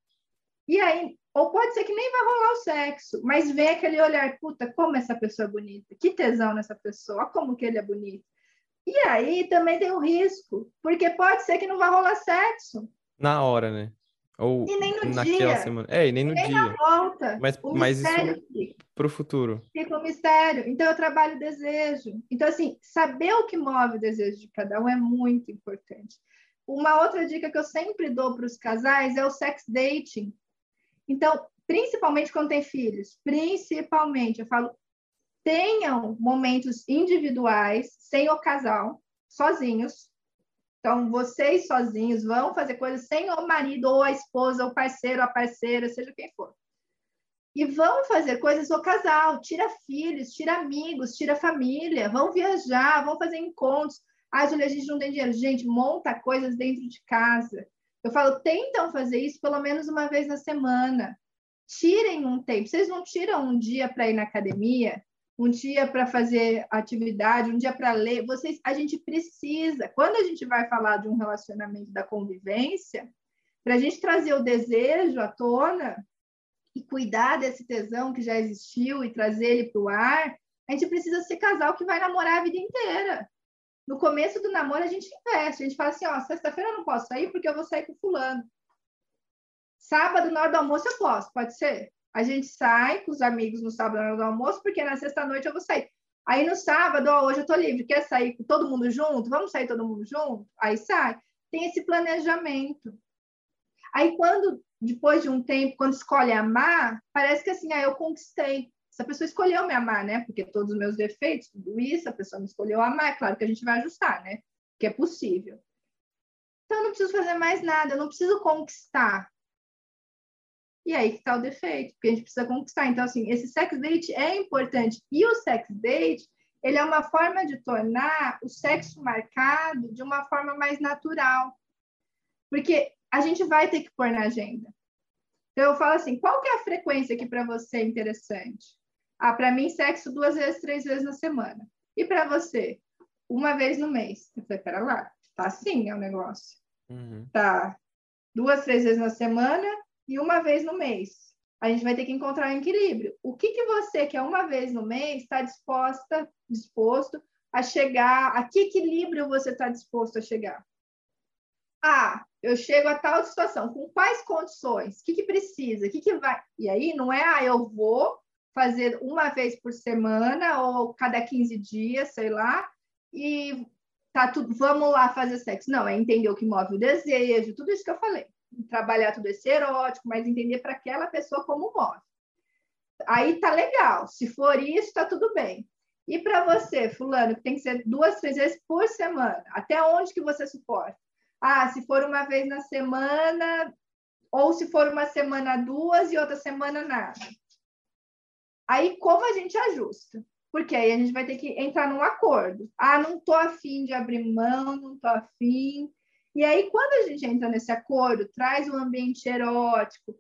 E aí? Ou pode ser que nem vai rolar o sexo, mas vê aquele olhar, puta, como essa pessoa é bonita, que tesão nessa pessoa, como que ele é bonito. E aí também tem o risco, porque pode ser que não vai rolar sexo. Na hora, né? Ou e nem no naquela dia. semana. É, e nem no nem dia. Na volta. Mas, o mas isso fica. pro futuro. Fica um mistério. Então eu trabalho desejo. Então, assim, saber o que move o desejo de cada um é muito importante. Uma outra dica que eu sempre dou para os casais é o sex dating. Então, principalmente quando tem filhos, principalmente, eu falo, tenham momentos individuais, sem o casal, sozinhos. Então, vocês sozinhos vão fazer coisas sem o marido, ou a esposa, ou parceiro, a parceira, seja quem for. E vão fazer coisas o casal, tira filhos, tira amigos, tira família, vão viajar, vão fazer encontros. Ah, Julia, a gente não tem dinheiro. Gente, monta coisas dentro de casa. Eu falo, tentam fazer isso pelo menos uma vez na semana. Tirem um tempo. Vocês não tiram um dia para ir na academia, um dia para fazer atividade, um dia para ler. Vocês, a gente precisa. Quando a gente vai falar de um relacionamento da convivência, para a gente trazer o desejo à tona e cuidar desse tesão que já existiu e trazer ele para o ar, a gente precisa ser casal que vai namorar a vida inteira. No começo do namoro, a gente investe. A gente fala assim: ó, sexta-feira eu não posso sair porque eu vou sair com fulano. Sábado, na hora do almoço, eu posso, pode ser? A gente sai com os amigos no sábado, na hora do almoço, porque na sexta-noite eu vou sair. Aí no sábado, ó, hoje eu tô livre, quer sair com todo mundo junto? Vamos sair todo mundo junto? Aí sai. Tem esse planejamento. Aí quando, depois de um tempo, quando escolhe amar, parece que assim, ah, eu conquistei essa pessoa escolheu me amar, né? Porque todos os meus defeitos, tudo isso, a pessoa me escolheu amar, é claro que a gente vai ajustar, né? Que é possível. Então, eu não preciso fazer mais nada, eu não preciso conquistar. E aí que está o defeito, porque a gente precisa conquistar. Então, assim, esse sex date é importante. E o sex date, ele é uma forma de tornar o sexo marcado de uma forma mais natural. Porque a gente vai ter que pôr na agenda. Então, eu falo assim, qual que é a frequência que para você interessante? Ah, para mim, sexo duas vezes, três vezes na semana. E para você? Uma vez no mês. Eu falei, pera lá, tá assim é o negócio. Uhum. Tá duas, três vezes na semana e uma vez no mês. A gente vai ter que encontrar um equilíbrio. O que, que você, que é uma vez no mês, está disposta, disposto a chegar? A que equilíbrio você está disposto a chegar? Ah, eu chego a tal situação, com quais condições? O que, que precisa? O que, que vai? E aí não é, ah, eu vou fazer uma vez por semana ou cada 15 dias, sei lá, e tá tudo, vamos lá fazer sexo. Não, é entender o que move o desejo, tudo isso que eu falei. Trabalhar tudo esse erótico, mas entender para aquela pessoa como move. Aí tá legal. Se for isso, tá tudo bem. E para você, fulano, que tem que ser duas, três vezes por semana, até onde que você suporta? Ah, se for uma vez na semana, ou se for uma semana duas e outra semana nada. Aí, como a gente ajusta? Porque aí a gente vai ter que entrar num acordo. Ah, não tô afim de abrir mão, não tô afim. E aí, quando a gente entra nesse acordo, traz um ambiente erótico,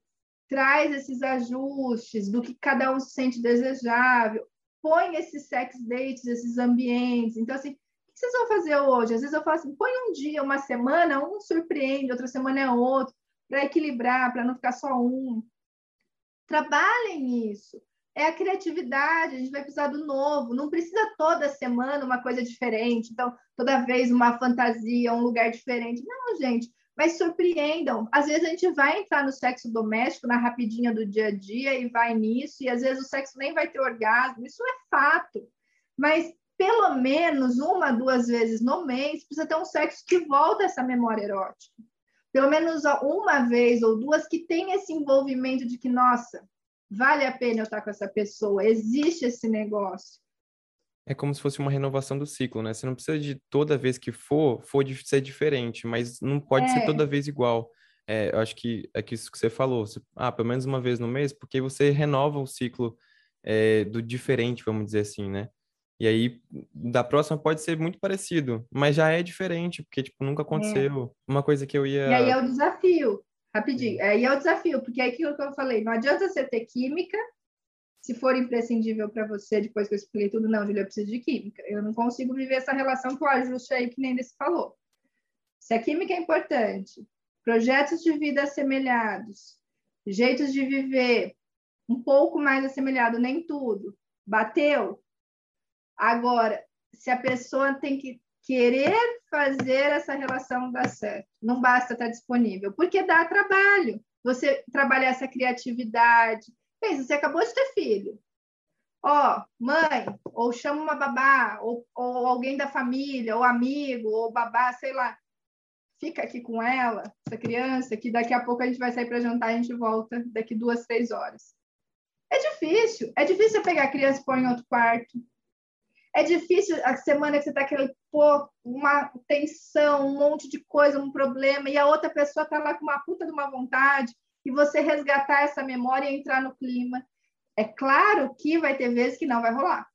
traz esses ajustes do que cada um se sente desejável, põe esses sex dates, esses ambientes. Então, assim, o que vocês vão fazer hoje? Às vezes eu falo assim, põe um dia, uma semana, um surpreende, outra semana é outro, para equilibrar, para não ficar só um. Trabalhem nisso é a criatividade, a gente vai precisar do novo, não precisa toda semana uma coisa diferente, então toda vez uma fantasia, um lugar diferente. Não, gente, mas surpreendam. Às vezes a gente vai entrar no sexo doméstico, na rapidinha do dia a dia e vai nisso, e às vezes o sexo nem vai ter orgasmo, isso é fato. Mas pelo menos uma, duas vezes no mês precisa ter um sexo que volta essa memória erótica. Pelo menos uma vez ou duas que tem esse envolvimento de que, nossa, vale a pena eu estar com essa pessoa, existe esse negócio. É como se fosse uma renovação do ciclo, né? Você não precisa de toda vez que for, for ser diferente, mas não pode é. ser toda vez igual. É, eu acho que é que isso que você falou. ah, pelo menos uma vez no mês, porque você renova o ciclo é, do diferente, vamos dizer assim, né? E aí, da próxima pode ser muito parecido, mas já é diferente, porque, tipo, nunca é. aconteceu. É. Uma coisa que eu ia... E aí é o desafio. Rapidinho. Aí é o desafio, porque é aquilo que eu falei, não adianta você ter química, se for imprescindível para você, depois que eu expliquei tudo, não, Julia, eu preciso de química. Eu não consigo viver essa relação com o ajuste aí que nem desse falou. Se a química é importante, projetos de vida assemelhados, jeitos de viver um pouco mais assemelhado, nem tudo, bateu. Agora, se a pessoa tem que querer fazer essa relação dar certo. Não basta estar disponível, porque dá trabalho. Você trabalhar essa criatividade. Pensa, você acabou de ter filho. Ó, mãe, ou chama uma babá, ou, ou alguém da família, ou amigo, ou babá, sei lá. Fica aqui com ela, essa criança, que daqui a pouco a gente vai sair para jantar e a gente volta daqui duas, três horas. É difícil. É difícil pegar a criança e pôr em outro quarto. É difícil a semana que você está pôr uma tensão, um monte de coisa, um problema, e a outra pessoa está lá com uma puta de uma vontade, e você resgatar essa memória e entrar no clima. É claro que vai ter vezes que não vai rolar.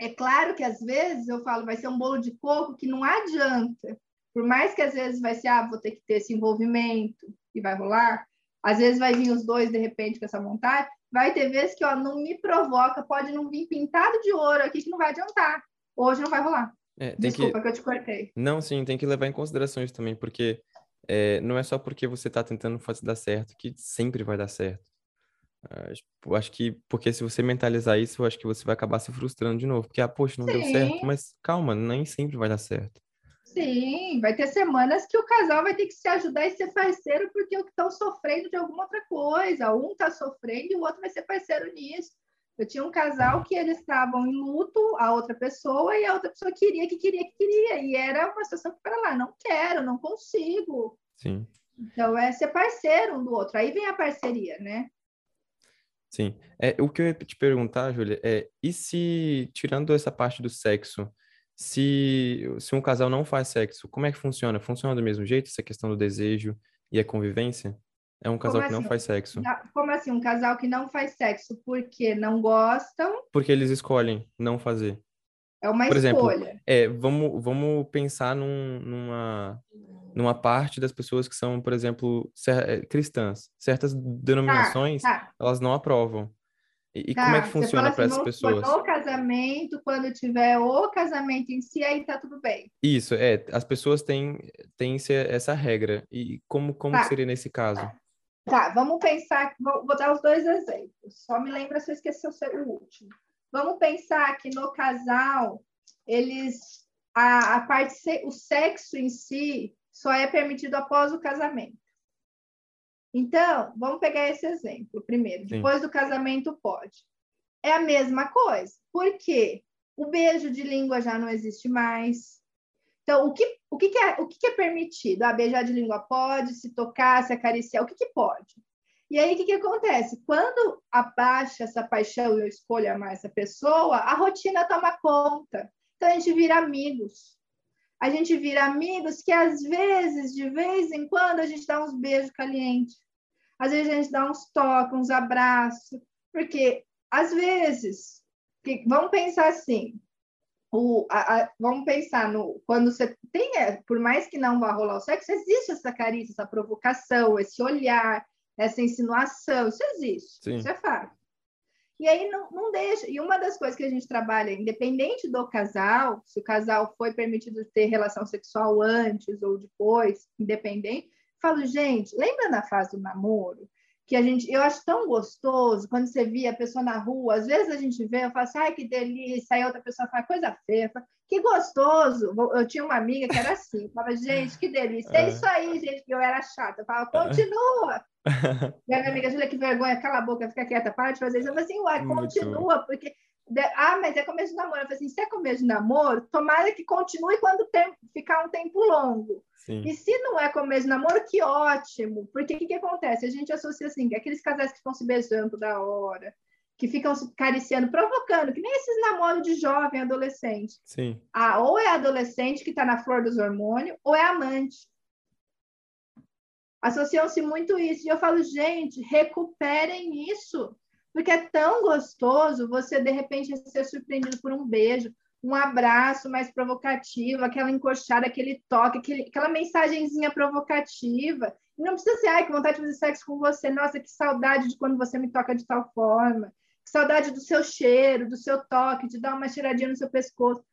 É claro que às vezes eu falo, vai ser um bolo de coco que não adianta. Por mais que às vezes vai ser, ah, vou ter que ter esse envolvimento e vai rolar. Às vezes vai vir os dois de repente com essa vontade. Vai ter vezes que ó, não me provoca, pode não vir pintado de ouro aqui que não vai adiantar. Hoje não vai rolar. É, Desculpa que... que... eu te cortei. Não, sim, tem que levar em consideração isso também, porque é, não é só porque você está tentando fazer dar certo que sempre vai dar certo. Acho, acho que, porque se você mentalizar isso, eu acho que você vai acabar se frustrando de novo. Porque, ah, poxa, não Sim. deu certo. Mas calma, nem sempre vai dar certo. Sim, vai ter semanas que o casal vai ter que se ajudar e ser parceiro porque estão sofrendo de alguma outra coisa. Um está sofrendo e o outro vai ser parceiro nisso. Eu tinha um casal que eles estavam em luto, a outra pessoa, e a outra pessoa queria, que queria, que queria. E era uma situação que, para lá, não quero, não consigo. Sim. Então, é ser parceiro um do outro. Aí vem a parceria, né? Sim. É, o que eu ia te perguntar, Júlia, é, e se, tirando essa parte do sexo, se, se um casal não faz sexo, como é que funciona? Funciona do mesmo jeito, essa questão do desejo e a convivência? É um casal como que assim? não faz sexo. Como assim, um casal que não faz sexo porque não gostam? Porque eles escolhem não fazer. É uma Por escolha. Exemplo, é, vamos, vamos pensar num, numa, numa parte das pessoas que são, por exemplo, eh, cristãs. Certas denominações, tá, tá. elas não aprovam. E, tá, como é que funciona para assim, essas pessoas? No casamento, quando tiver o casamento em si, aí tá tudo bem. Isso, é. As pessoas têm, têm essa regra. E como, como tá. seria nesse caso? Tá, vamos pensar. Vou, vou dar os dois exemplos. Só me lembra se eu esqueci o último. Vamos pensar que no casal, eles. A, a parte, o sexo em si só é permitido após o casamento. Então, vamos pegar esse exemplo primeiro. Sim. Depois do casamento, pode. É a mesma coisa. Por quê? O beijo de língua já não existe mais. Então, o que, o que, que é, o que, que, é permitido? Ah, beijar de língua pode, se tocar, se acariciar, o que, que pode? E aí, o que, que acontece? Quando abaixa essa paixão e eu escolho amar essa pessoa, a rotina toma conta. Então, a gente vira amigos a gente vira amigos que às vezes, de vez em quando, a gente dá uns beijos calientes. Às vezes a gente dá uns toques, uns abraços, porque às vezes, que, vamos pensar assim, o, a, a, vamos pensar no quando você tem, é, por mais que não vá rolar o sexo, existe essa carícia, essa provocação, esse olhar, essa insinuação, isso existe, Sim. isso é fato. E aí não, não deixa. E uma das coisas que a gente trabalha, independente do casal, se o casal foi permitido ter relação sexual antes ou depois, independente, falo, gente, lembra na fase do namoro? Que a gente, eu acho tão gostoso quando você via a pessoa na rua, às vezes a gente vê, eu falo assim, ai, que delícia, aí outra pessoa fala, coisa feia, falo, que gostoso. Eu tinha uma amiga que era assim, falava, gente, que delícia. É, é isso aí, gente, que eu era chata. Eu falava, continua. e a minha amiga, Julia, que vergonha, cala a boca, fica quieta, para de fazer isso. Eu falei assim, uai, continua, porque. Ah, mas é começo de namoro. Eu falei assim: se é começo de namoro, tomara que continue quando tem, ficar um tempo longo. Sim. E se não é começo de namoro, que ótimo. Porque o que, que acontece? A gente associa assim, aqueles casais que estão se beijando da hora, que ficam se cariciando, provocando, que nem esses namoros de jovem, adolescente. Sim. Ah, ou é adolescente que está na flor dos hormônios, ou é amante associam-se muito isso. E eu falo, gente, recuperem isso, porque é tão gostoso você, de repente, ser surpreendido por um beijo, um abraço mais provocativo, aquela encoxada, aquele toque, aquele, aquela mensagenzinha provocativa. E não precisa ser, ai, que vontade de fazer sexo com você, nossa, que saudade de quando você me toca de tal forma, que saudade do seu cheiro, do seu toque, de dar uma cheiradinha no seu pescoço.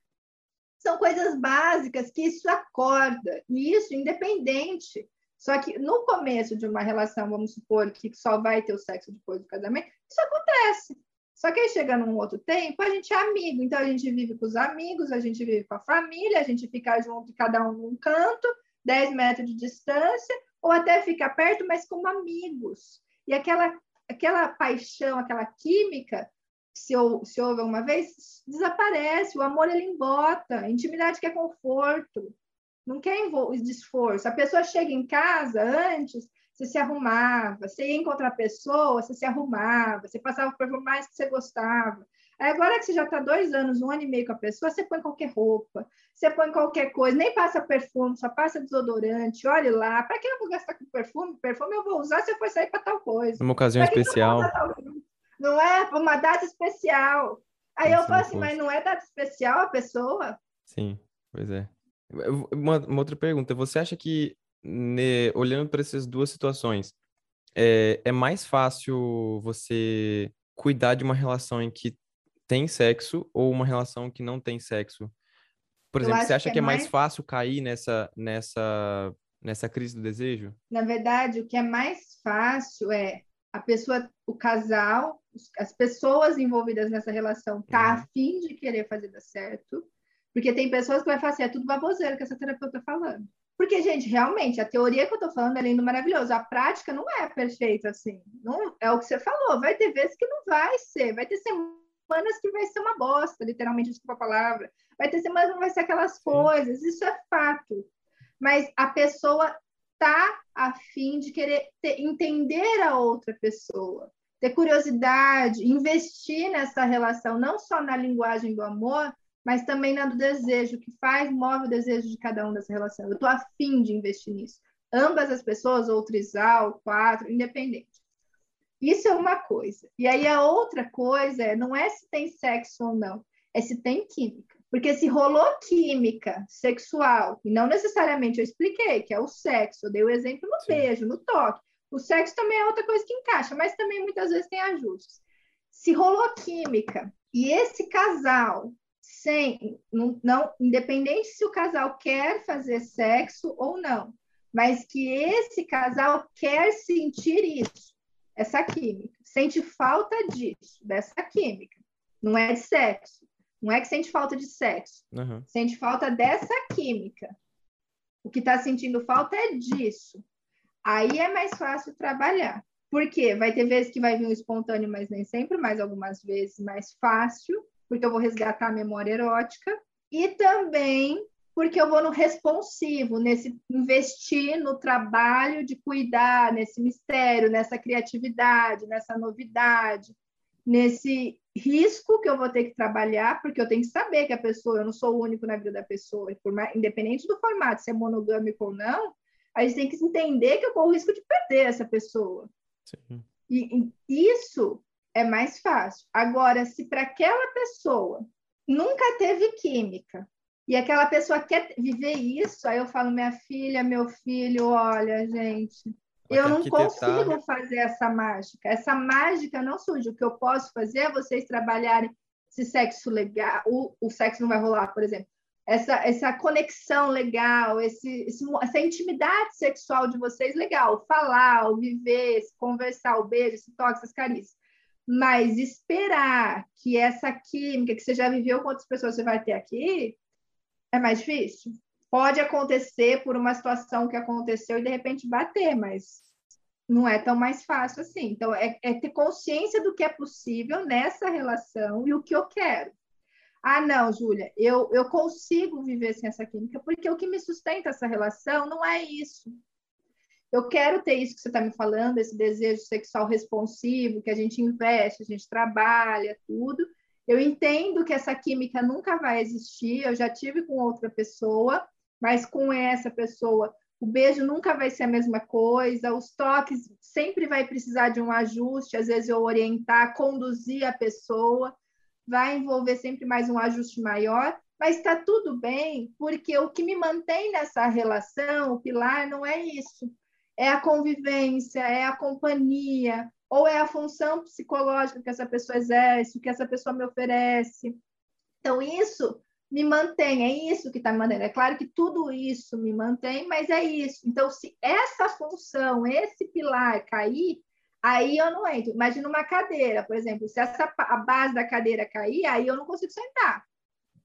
São coisas básicas que isso acorda, e isso independente só que no começo de uma relação, vamos supor que só vai ter o sexo depois do casamento, isso acontece. Só que aí chega num outro tempo, a gente é amigo, então a gente vive com os amigos, a gente vive com a família, a gente fica junto, cada um num canto, 10 metros de distância, ou até fica perto, mas como amigos. E aquela, aquela paixão, aquela química, se, se houve uma vez, desaparece, o amor ele embota, a intimidade que é conforto não quer esforço. A pessoa chega em casa antes, você se arrumava, você ia encontrar a pessoa, você se arrumava, você passava por mais que você gostava. Agora que você já está dois anos, um ano e meio com a pessoa, você põe qualquer roupa, você põe qualquer coisa, nem passa perfume, só passa desodorante, olhe lá. Para que eu vou gastar com perfume? Perfume eu vou usar se eu for sair para tal coisa. Uma ocasião especial. Não é uma data especial. Aí eu falo assim, mas não é data especial a pessoa? Sim, pois é. Uma, uma outra pergunta, você acha que, ne, olhando para essas duas situações, é, é mais fácil você cuidar de uma relação em que tem sexo ou uma relação que não tem sexo? Por exemplo, você acha que é, que é mais... mais fácil cair nessa, nessa, nessa crise do desejo? Na verdade, o que é mais fácil é a pessoa, o casal, as pessoas envolvidas nessa relação tá uhum. a fim de querer fazer dar certo, porque tem pessoas que vai fazer, é tudo baboseiro que essa terapeuta tá falando. Porque, gente, realmente, a teoria que eu tô falando é lindo, maravilhoso. A prática não é perfeita assim. Não, é o que você falou. Vai ter vezes que não vai ser. Vai ter semanas que vai ser uma bosta, literalmente, desculpa a palavra. Vai ter semanas que não vai ser aquelas coisas. Isso é fato. Mas a pessoa tá a fim de querer ter, entender a outra pessoa, ter curiosidade, investir nessa relação, não só na linguagem do amor, mas também na do desejo, que faz, move o desejo de cada um dessa relação. Eu estou afim de investir nisso. Ambas as pessoas, ou trisal, quatro, independente. Isso é uma coisa. E aí a outra coisa é, não é se tem sexo ou não, é se tem química. Porque se rolou química sexual, e não necessariamente eu expliquei, que é o sexo, eu dei o exemplo no Sim. beijo, no toque. O sexo também é outra coisa que encaixa, mas também muitas vezes tem ajustes. Se rolou química e esse casal sem não, não independente se o casal quer fazer sexo ou não, mas que esse casal quer sentir isso, essa química, sente falta disso, dessa química, não é de sexo, não é que sente falta de sexo, uhum. sente falta dessa química. O que está sentindo falta é disso. Aí é mais fácil trabalhar. Por quê? Vai ter vezes que vai vir um espontâneo, mas nem sempre, mas algumas vezes mais fácil, porque eu vou resgatar a memória erótica. E também porque eu vou no responsivo, nesse investir no trabalho de cuidar, nesse mistério, nessa criatividade, nessa novidade, nesse risco que eu vou ter que trabalhar, porque eu tenho que saber que a pessoa, eu não sou o único na vida da pessoa, mais, independente do formato, se é monogâmico ou não, a gente tem que entender que eu corro o risco de perder essa pessoa. Sim. E, e isso é mais fácil. Agora, se para aquela pessoa nunca teve química e aquela pessoa quer viver isso, aí eu falo, minha filha, meu filho, olha, gente, eu não consigo fazer essa mágica. Essa mágica não surge. O que eu posso fazer é vocês trabalharem esse sexo legal, o, o sexo não vai rolar, por exemplo. Essa, essa conexão legal, esse, esse, essa intimidade sexual de vocês legal, falar, o viver, conversar, o beijo, esse toque, essas carícias. Mas esperar que essa química que você já viveu com outras pessoas você vai ter aqui é mais difícil. Pode acontecer por uma situação que aconteceu e de repente bater, mas não é tão mais fácil assim. Então, é, é ter consciência do que é possível nessa relação e o que eu quero. Ah, não, Júlia, eu, eu consigo viver sem essa química, porque o que me sustenta essa relação não é isso. Eu quero ter isso que você está me falando, esse desejo sexual responsivo, que a gente investe, a gente trabalha, tudo. Eu entendo que essa química nunca vai existir, eu já tive com outra pessoa, mas com essa pessoa o beijo nunca vai ser a mesma coisa, os toques sempre vai precisar de um ajuste, às vezes eu orientar, conduzir a pessoa, vai envolver sempre mais um ajuste maior, mas está tudo bem, porque o que me mantém nessa relação, o pilar, não é isso. É a convivência, é a companhia, ou é a função psicológica que essa pessoa exerce, o que essa pessoa me oferece. Então, isso me mantém, é isso que está me mantendo. É claro que tudo isso me mantém, mas é isso. Então, se essa função, esse pilar cair, aí eu não entro. Imagina uma cadeira, por exemplo, se essa, a base da cadeira cair, aí eu não consigo sentar.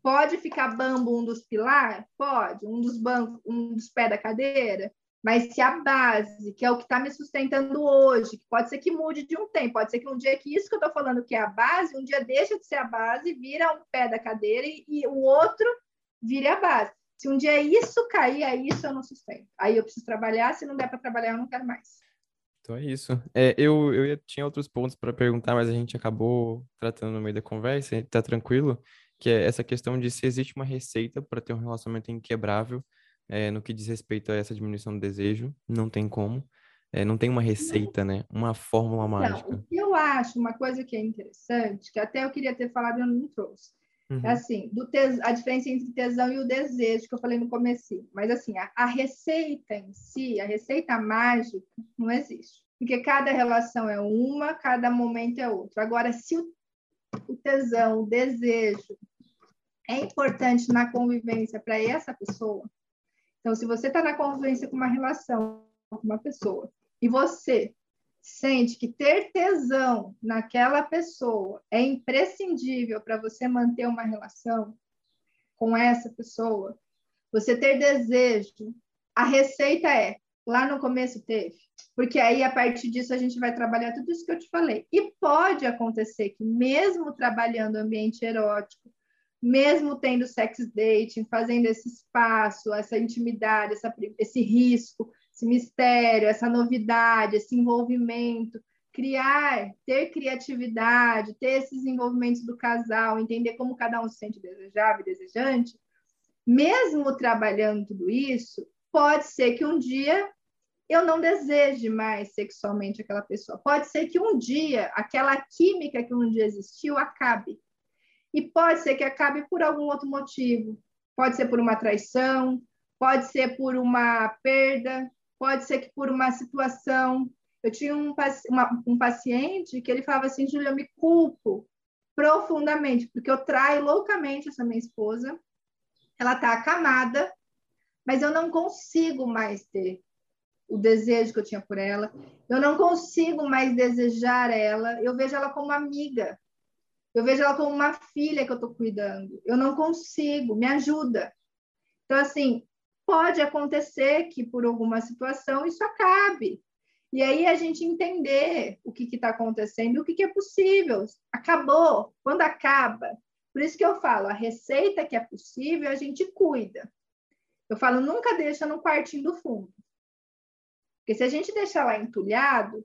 Pode ficar bambo um dos pilares? Pode. Um dos bancos, um dos pés da cadeira? Mas se a base, que é o que está me sustentando hoje, que pode ser que mude de um tempo, pode ser que um dia que isso que eu estou falando que é a base, um dia deixa de ser a base, vira um pé da cadeira e, e o outro vire a base. Se um dia isso cair, aí isso eu não sustento. Aí eu preciso trabalhar, se não der para trabalhar, eu não quero mais. Então é isso. É, eu, eu tinha outros pontos para perguntar, mas a gente acabou tratando no meio da conversa, está tranquilo, que é essa questão de se existe uma receita para ter um relacionamento inquebrável é, no que diz respeito a essa diminuição do desejo, não tem como. é, não tem uma receita, né? Uma fórmula mágica. Não, eu acho uma coisa que é interessante, que até eu queria ter falado e eu não trouxe. Uhum. É assim, do tes... a diferença entre tesão e o desejo, que eu falei no começo. Mas assim, a, a receita em si, a receita mágica, não existe. Porque cada relação é uma, cada momento é outro. Agora, se o, o tesão, o desejo é importante na convivência para essa pessoa, então, se você está na convivência com uma relação com uma pessoa e você sente que ter tesão naquela pessoa é imprescindível para você manter uma relação com essa pessoa, você ter desejo, a receita é lá no começo teve, porque aí a partir disso a gente vai trabalhar tudo isso que eu te falei. E pode acontecer que mesmo trabalhando ambiente erótico, mesmo tendo sex dating, fazendo esse espaço, essa intimidade, essa, esse risco, esse mistério, essa novidade, esse envolvimento, criar, ter criatividade, ter esses envolvimentos do casal, entender como cada um se sente desejável e desejante, mesmo trabalhando tudo isso, pode ser que um dia eu não deseje mais sexualmente aquela pessoa. Pode ser que um dia aquela química que um dia existiu acabe. E pode ser que acabe por algum outro motivo. Pode ser por uma traição, pode ser por uma perda, pode ser que por uma situação. Eu tinha um, uma, um paciente que ele falava assim, Júlia, eu me culpo profundamente, porque eu traio loucamente essa minha esposa, ela está acamada, mas eu não consigo mais ter o desejo que eu tinha por ela, eu não consigo mais desejar ela, eu vejo ela como amiga, eu vejo ela como uma filha que eu estou cuidando, eu não consigo, me ajuda. Então, assim, pode acontecer que por alguma situação isso acabe. E aí a gente entender o que está acontecendo, o que, que é possível. Acabou. Quando acaba. Por isso que eu falo, a receita que é possível, a gente cuida. Eu falo, nunca deixa no quartinho do fundo. Porque se a gente deixar lá entulhado,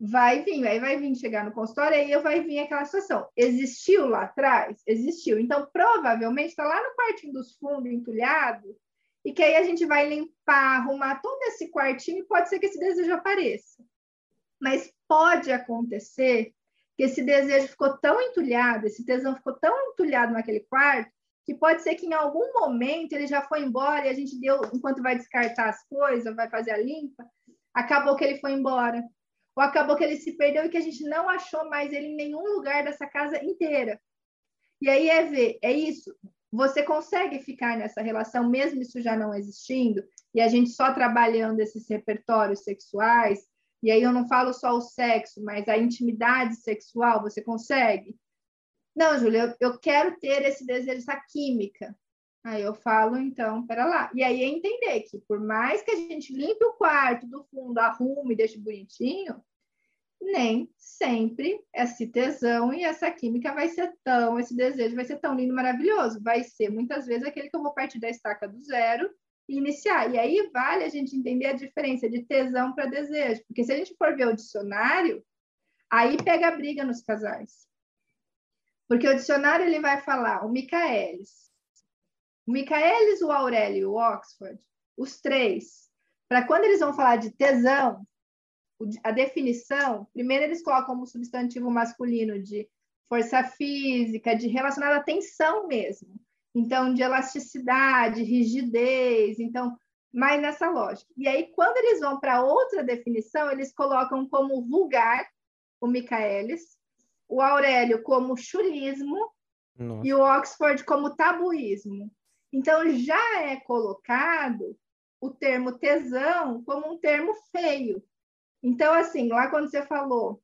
vai vir, aí vai vir chegar no consultório, aí vai vir aquela situação. Existiu lá atrás? Existiu. Então, provavelmente está lá no quartinho dos fundos, entulhado, e que aí a gente vai limpar, arrumar todo esse quartinho e pode ser que esse desejo apareça. Mas pode acontecer que esse desejo ficou tão entulhado, esse tesão ficou tão entulhado naquele quarto, que pode ser que em algum momento ele já foi embora e a gente deu, enquanto vai descartar as coisas, vai fazer a limpa, acabou que ele foi embora. Ou acabou que ele se perdeu e que a gente não achou mais ele em nenhum lugar dessa casa inteira. E aí é ver, é isso você consegue ficar nessa relação, mesmo isso já não existindo, e a gente só trabalhando esses repertórios sexuais, e aí eu não falo só o sexo, mas a intimidade sexual, você consegue? Não, Júlia, eu, eu quero ter esse desejo, essa química. Aí eu falo, então, pera lá. E aí é entender que, por mais que a gente limpe o quarto do fundo, arrume, deixe bonitinho, nem sempre esse tesão e essa química vai ser tão, esse desejo vai ser tão lindo, maravilhoso. Vai ser muitas vezes aquele que eu vou partir da estaca do zero e iniciar. E aí vale a gente entender a diferença de tesão para desejo, porque se a gente for ver o dicionário, aí pega a briga nos casais. Porque o dicionário ele vai falar o Michaelis. O Michaelis, o Aurélio e o Oxford, os três, para quando eles vão falar de tesão, a definição, primeiro eles colocam como substantivo masculino de força física, de relacionada à tensão mesmo. Então, de elasticidade, rigidez, então, mais nessa lógica. E aí, quando eles vão para outra definição, eles colocam como vulgar o Michaelis, o Aurélio como chulismo Nossa. e o Oxford como tabuísmo. Então, já é colocado o termo tesão como um termo feio, então, assim, lá quando você falou,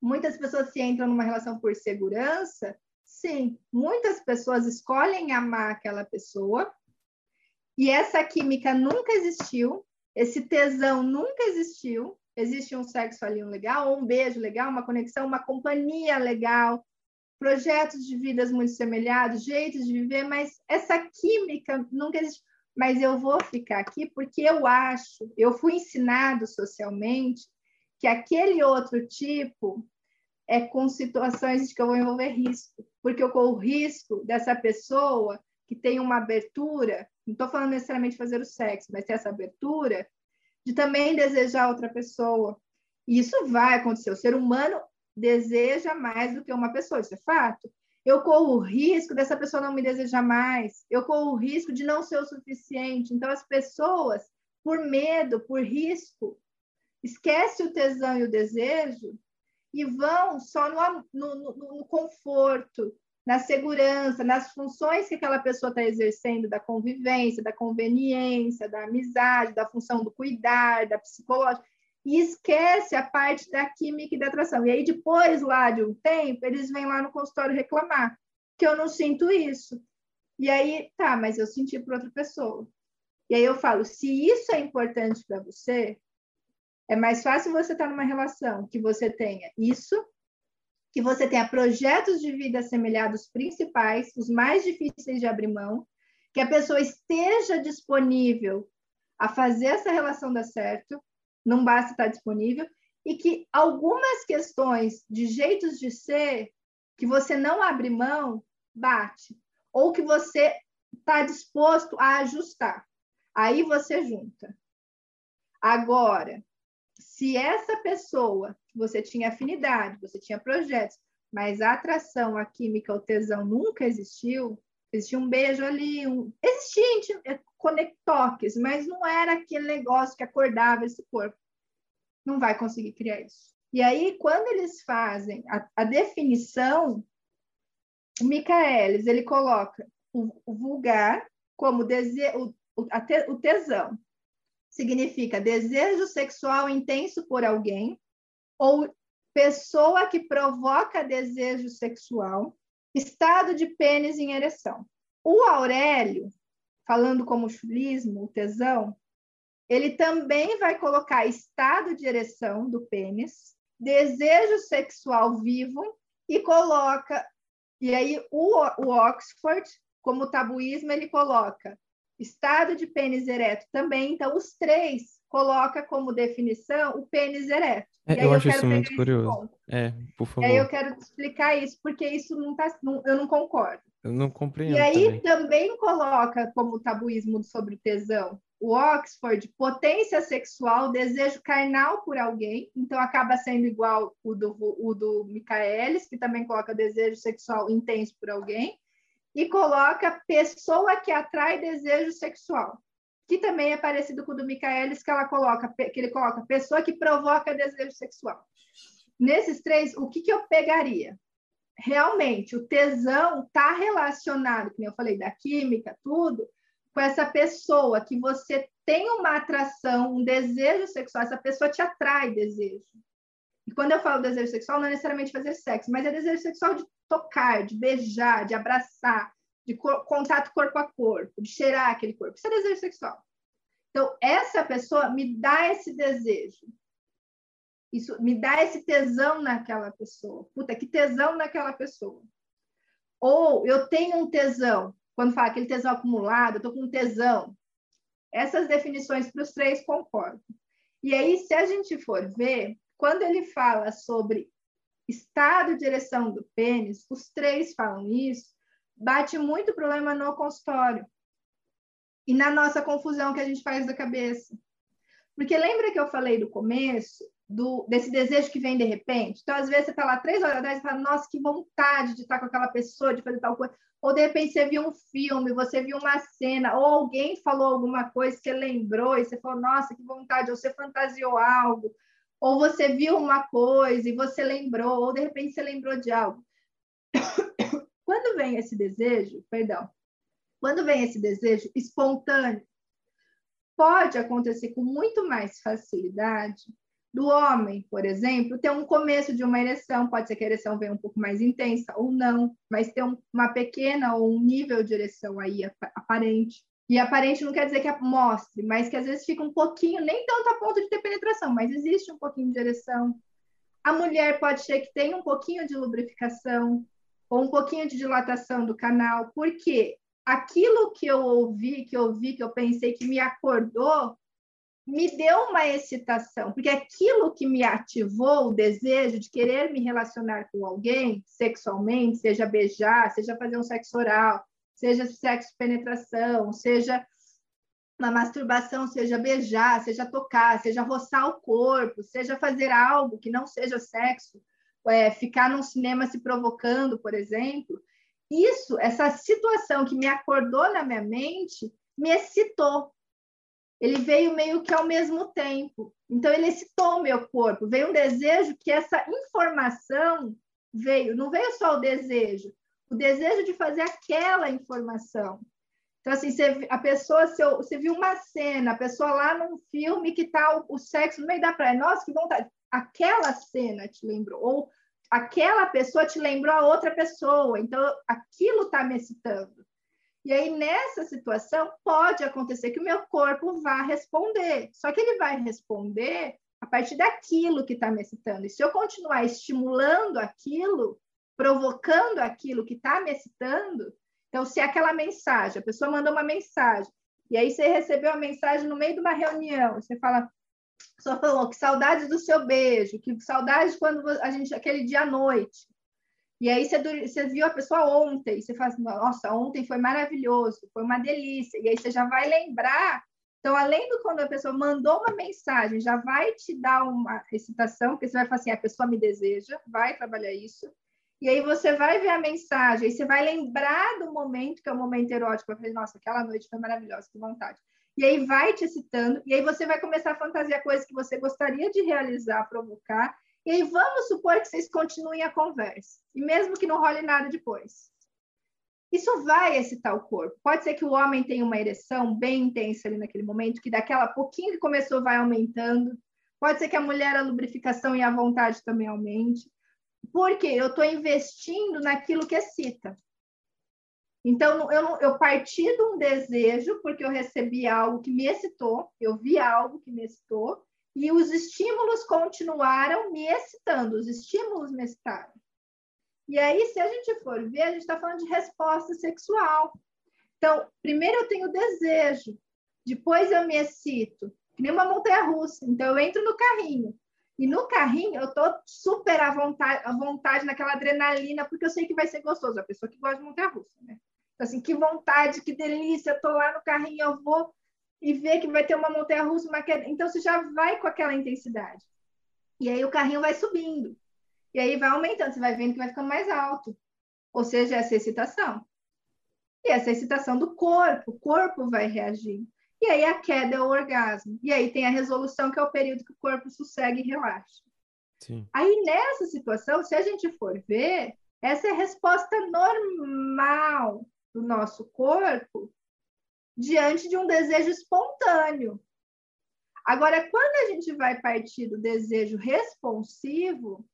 muitas pessoas se entram numa relação por segurança, sim, muitas pessoas escolhem amar aquela pessoa e essa química nunca existiu, esse tesão nunca existiu. Existe um sexo ali um legal, um beijo legal, uma conexão, uma companhia legal, projetos de vidas muito semelhantes, jeitos de viver, mas essa química nunca existiu mas eu vou ficar aqui porque eu acho, eu fui ensinado socialmente que aquele outro tipo é com situações de que eu vou envolver risco, porque eu corro o risco dessa pessoa que tem uma abertura, não estou falando necessariamente fazer o sexo, mas ter essa abertura de também desejar outra pessoa. E isso vai acontecer. O ser humano deseja mais do que uma pessoa, isso é fato. Eu corro o risco dessa pessoa não me desejar mais, eu corro o risco de não ser o suficiente. Então, as pessoas, por medo, por risco, esquece o tesão e o desejo e vão só no, no, no conforto, na segurança, nas funções que aquela pessoa está exercendo, da convivência, da conveniência, da amizade, da função do cuidar, da psicológica, e esquece a parte da química e da atração. E aí, depois lá de um tempo, eles vêm lá no consultório reclamar que eu não sinto isso. E aí, tá, mas eu senti para outra pessoa. E aí eu falo, se isso é importante para você, é mais fácil você estar tá numa relação que você tenha isso que você tenha projetos de vida assemelhados principais, os mais difíceis de abrir mão, que a pessoa esteja disponível a fazer essa relação dar certo, não basta estar disponível, e que algumas questões de jeitos de ser que você não abre mão, bate, ou que você está disposto a ajustar. Aí você junta. Agora, se essa pessoa você tinha afinidade, você tinha projetos, mas a atração, a química, o tesão nunca existiu, existia um beijo ali, um... existia conectoques, mas não era aquele negócio que acordava esse corpo. Não vai conseguir criar isso. E aí, quando eles fazem a, a definição, o Michaelis, ele coloca o, o vulgar como dese, o, o, te, o tesão, significa desejo sexual intenso por alguém ou pessoa que provoca desejo sexual, estado de pênis em ereção. O Aurélio, falando como chulismo, o tesão, ele também vai colocar estado de ereção do pênis, desejo sexual vivo e coloca e aí o, o Oxford, como tabuísmo, ele coloca Estado de pênis ereto também, então os três coloca como definição o pênis ereto. É, eu acho eu isso muito curioso. É, por favor. E aí eu quero te explicar isso, porque isso não tá, não, eu não concordo. Eu não compreendo. E aí também. também coloca como tabuísmo sobre tesão o Oxford, potência sexual, desejo carnal por alguém, então acaba sendo igual o do, o do Michaelis, que também coloca desejo sexual intenso por alguém e coloca pessoa que atrai desejo sexual, que também é parecido com o do Michaelis, que, ela coloca, que ele coloca pessoa que provoca desejo sexual. Nesses três, o que, que eu pegaria? Realmente, o tesão está relacionado, como eu falei, da química, tudo, com essa pessoa que você tem uma atração, um desejo sexual, essa pessoa te atrai desejo. E quando eu falo desejo sexual, não é necessariamente fazer sexo, mas é desejo sexual de tocar, de beijar, de abraçar, de cor contato corpo a corpo, de cheirar aquele corpo. Isso é desejo sexual. Então, essa pessoa me dá esse desejo. Isso me dá esse tesão naquela pessoa. Puta, que tesão naquela pessoa. Ou eu tenho um tesão, quando fala aquele tesão acumulado, eu estou com um tesão. Essas definições para os três concordam. E aí, se a gente for ver, quando ele fala sobre estado de direção do pênis, os três falam isso, bate muito problema no consultório e na nossa confusão que a gente faz da cabeça. Porque lembra que eu falei do começo, do, desse desejo que vem de repente? Então, às vezes, você está lá três horas atrás e fala, nossa, que vontade de estar com aquela pessoa, de fazer tal coisa. Ou, de repente, você viu um filme, você viu uma cena, ou alguém falou alguma coisa, você lembrou e você falou, nossa, que vontade, ou você fantasiou algo, ou você viu uma coisa e você lembrou, ou de repente você lembrou de algo. Quando vem esse desejo, perdão, quando vem esse desejo espontâneo, pode acontecer com muito mais facilidade do homem, por exemplo, ter um começo de uma ereção, pode ser que a ereção venha um pouco mais intensa ou não, mas ter uma pequena ou um nível de ereção aí aparente. E aparente não quer dizer que mostre, mas que às vezes fica um pouquinho, nem tanto a ponto de ter penetração, mas existe um pouquinho de ereção. A mulher pode ser que tenha um pouquinho de lubrificação ou um pouquinho de dilatação do canal, porque aquilo que eu ouvi, que eu vi, que eu pensei que me acordou, me deu uma excitação, porque aquilo que me ativou o desejo de querer me relacionar com alguém sexualmente, seja beijar, seja fazer um sexo oral, seja sexo penetração, seja na masturbação, seja beijar, seja tocar, seja roçar o corpo, seja fazer algo que não seja sexo, é, ficar num cinema se provocando, por exemplo, isso, essa situação que me acordou na minha mente, me excitou. Ele veio meio que ao mesmo tempo. Então, ele excitou o meu corpo. Veio um desejo que essa informação veio. Não veio só o desejo, o desejo de fazer aquela informação. Então, assim, você, a pessoa, você viu uma cena, a pessoa lá num filme que tá o, o sexo no meio da praia. Nossa, que vontade. Aquela cena te lembrou. Ou aquela pessoa te lembrou a outra pessoa. Então, aquilo está me excitando. E aí, nessa situação, pode acontecer que o meu corpo vá responder. Só que ele vai responder a partir daquilo que está me excitando. E se eu continuar estimulando aquilo, provocando aquilo que está me excitando, então, se aquela mensagem, a pessoa mandou uma mensagem, e aí você recebeu a mensagem no meio de uma reunião, você fala, só falou que saudade do seu beijo, que saudade quando a gente, aquele dia à noite. E aí você, você viu a pessoa ontem, você assim, nossa, ontem foi maravilhoso, foi uma delícia. E aí você já vai lembrar. Então, além do quando a pessoa mandou uma mensagem, já vai te dar uma excitação, porque você vai falar assim, a pessoa me deseja, vai trabalhar isso. E aí você vai ver a mensagem, aí você vai lembrar do momento, que é o momento erótico. Eu falei, nossa, aquela noite foi maravilhosa, que vontade. E aí vai te excitando, e aí você vai começar a fantasiar coisas que você gostaria de realizar, provocar. E aí vamos supor que vocês continuem a conversa, e mesmo que não role nada depois. Isso vai excitar o corpo. Pode ser que o homem tenha uma ereção bem intensa ali naquele momento, que daquela pouquinho que começou vai aumentando. Pode ser que a mulher, a lubrificação e a vontade também aumente. Porque eu estou investindo naquilo que excita. Então, eu, eu parti de um desejo, porque eu recebi algo que me excitou, eu vi algo que me excitou, e os estímulos continuaram me excitando, os estímulos me excitaram. E aí, se a gente for ver, a gente está falando de resposta sexual. Então, primeiro eu tenho desejo, depois eu me excito, que nem uma montanha russa. Então, eu entro no carrinho, e no carrinho, eu tô super à vontade, à vontade naquela adrenalina, porque eu sei que vai ser gostoso. A pessoa que gosta de montanha-russa, né? Então, assim, que vontade, que delícia. Eu lá no carrinho, eu vou e ver que vai ter uma montanha-russa, uma queda. Então, você já vai com aquela intensidade. E aí o carrinho vai subindo. E aí vai aumentando, você vai vendo que vai ficando mais alto. Ou seja, essa excitação. E essa excitação do corpo, o corpo vai reagir. E aí a queda é o orgasmo. E aí tem a resolução, que é o período que o corpo sossegue e relaxa. Sim. Aí nessa situação, se a gente for ver, essa é a resposta normal do nosso corpo diante de um desejo espontâneo. Agora, quando a gente vai partir do desejo responsivo,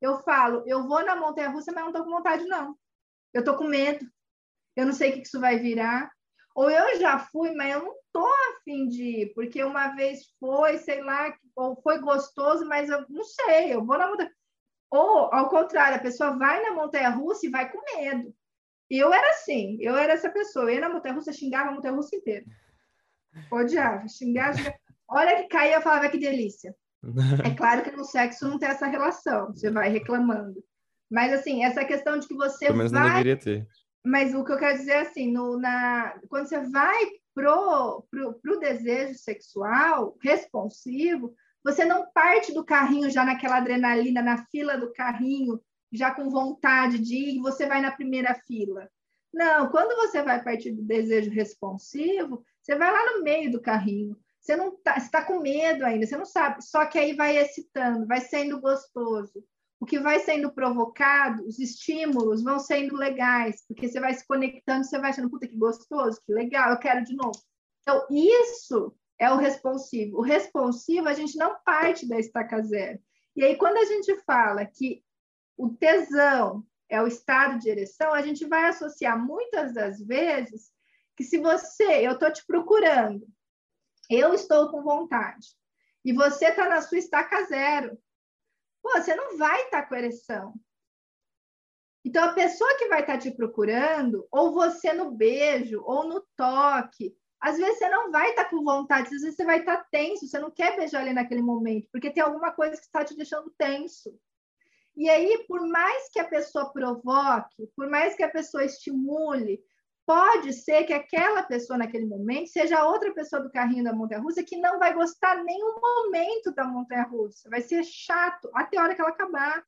eu falo, eu vou na montanha russa, mas não estou com vontade, não. Eu estou com medo. Eu não sei o que isso vai virar. Ou eu já fui, mas eu não tô afim de ir, porque uma vez foi, sei lá, ou foi gostoso, mas eu não sei, eu vou na montanha. Ou, ao contrário, a pessoa vai na montanha russa e vai com medo. E eu era assim, eu era essa pessoa. Eu ia na montanha russa, xingava a montanha russa inteira. Odiava, xingava, xingava. Hora que caía, eu falava que delícia. É claro que no sexo não tem essa relação, você vai reclamando. Mas, assim, essa questão de que você Pelo menos vai... não deveria ter. Mas o que eu quero dizer é assim, no, na, quando você vai pro, pro, pro desejo sexual responsivo, você não parte do carrinho já naquela adrenalina, na fila do carrinho, já com vontade de ir, você vai na primeira fila. Não, quando você vai partir do desejo responsivo, você vai lá no meio do carrinho. Você não está tá com medo ainda, você não sabe. Só que aí vai excitando, vai sendo gostoso o que vai sendo provocado, os estímulos vão sendo legais, porque você vai se conectando, você vai achando, puta que gostoso, que legal, eu quero de novo. Então, isso é o responsivo. O responsivo, a gente não parte da estaca zero. E aí, quando a gente fala que o tesão é o estado de ereção, a gente vai associar muitas das vezes que se você, eu estou te procurando, eu estou com vontade, e você está na sua estaca zero, pô, você não vai estar tá com ereção. Então, a pessoa que vai estar tá te procurando, ou você no beijo, ou no toque, às vezes você não vai estar tá com vontade, às vezes você vai estar tá tenso, você não quer beijar ali naquele momento, porque tem alguma coisa que está te deixando tenso. E aí, por mais que a pessoa provoque, por mais que a pessoa estimule, pode ser que aquela pessoa naquele momento seja outra pessoa do carrinho da montanha-russa que não vai gostar nenhum momento da montanha-russa. Vai ser chato até a hora que ela acabar.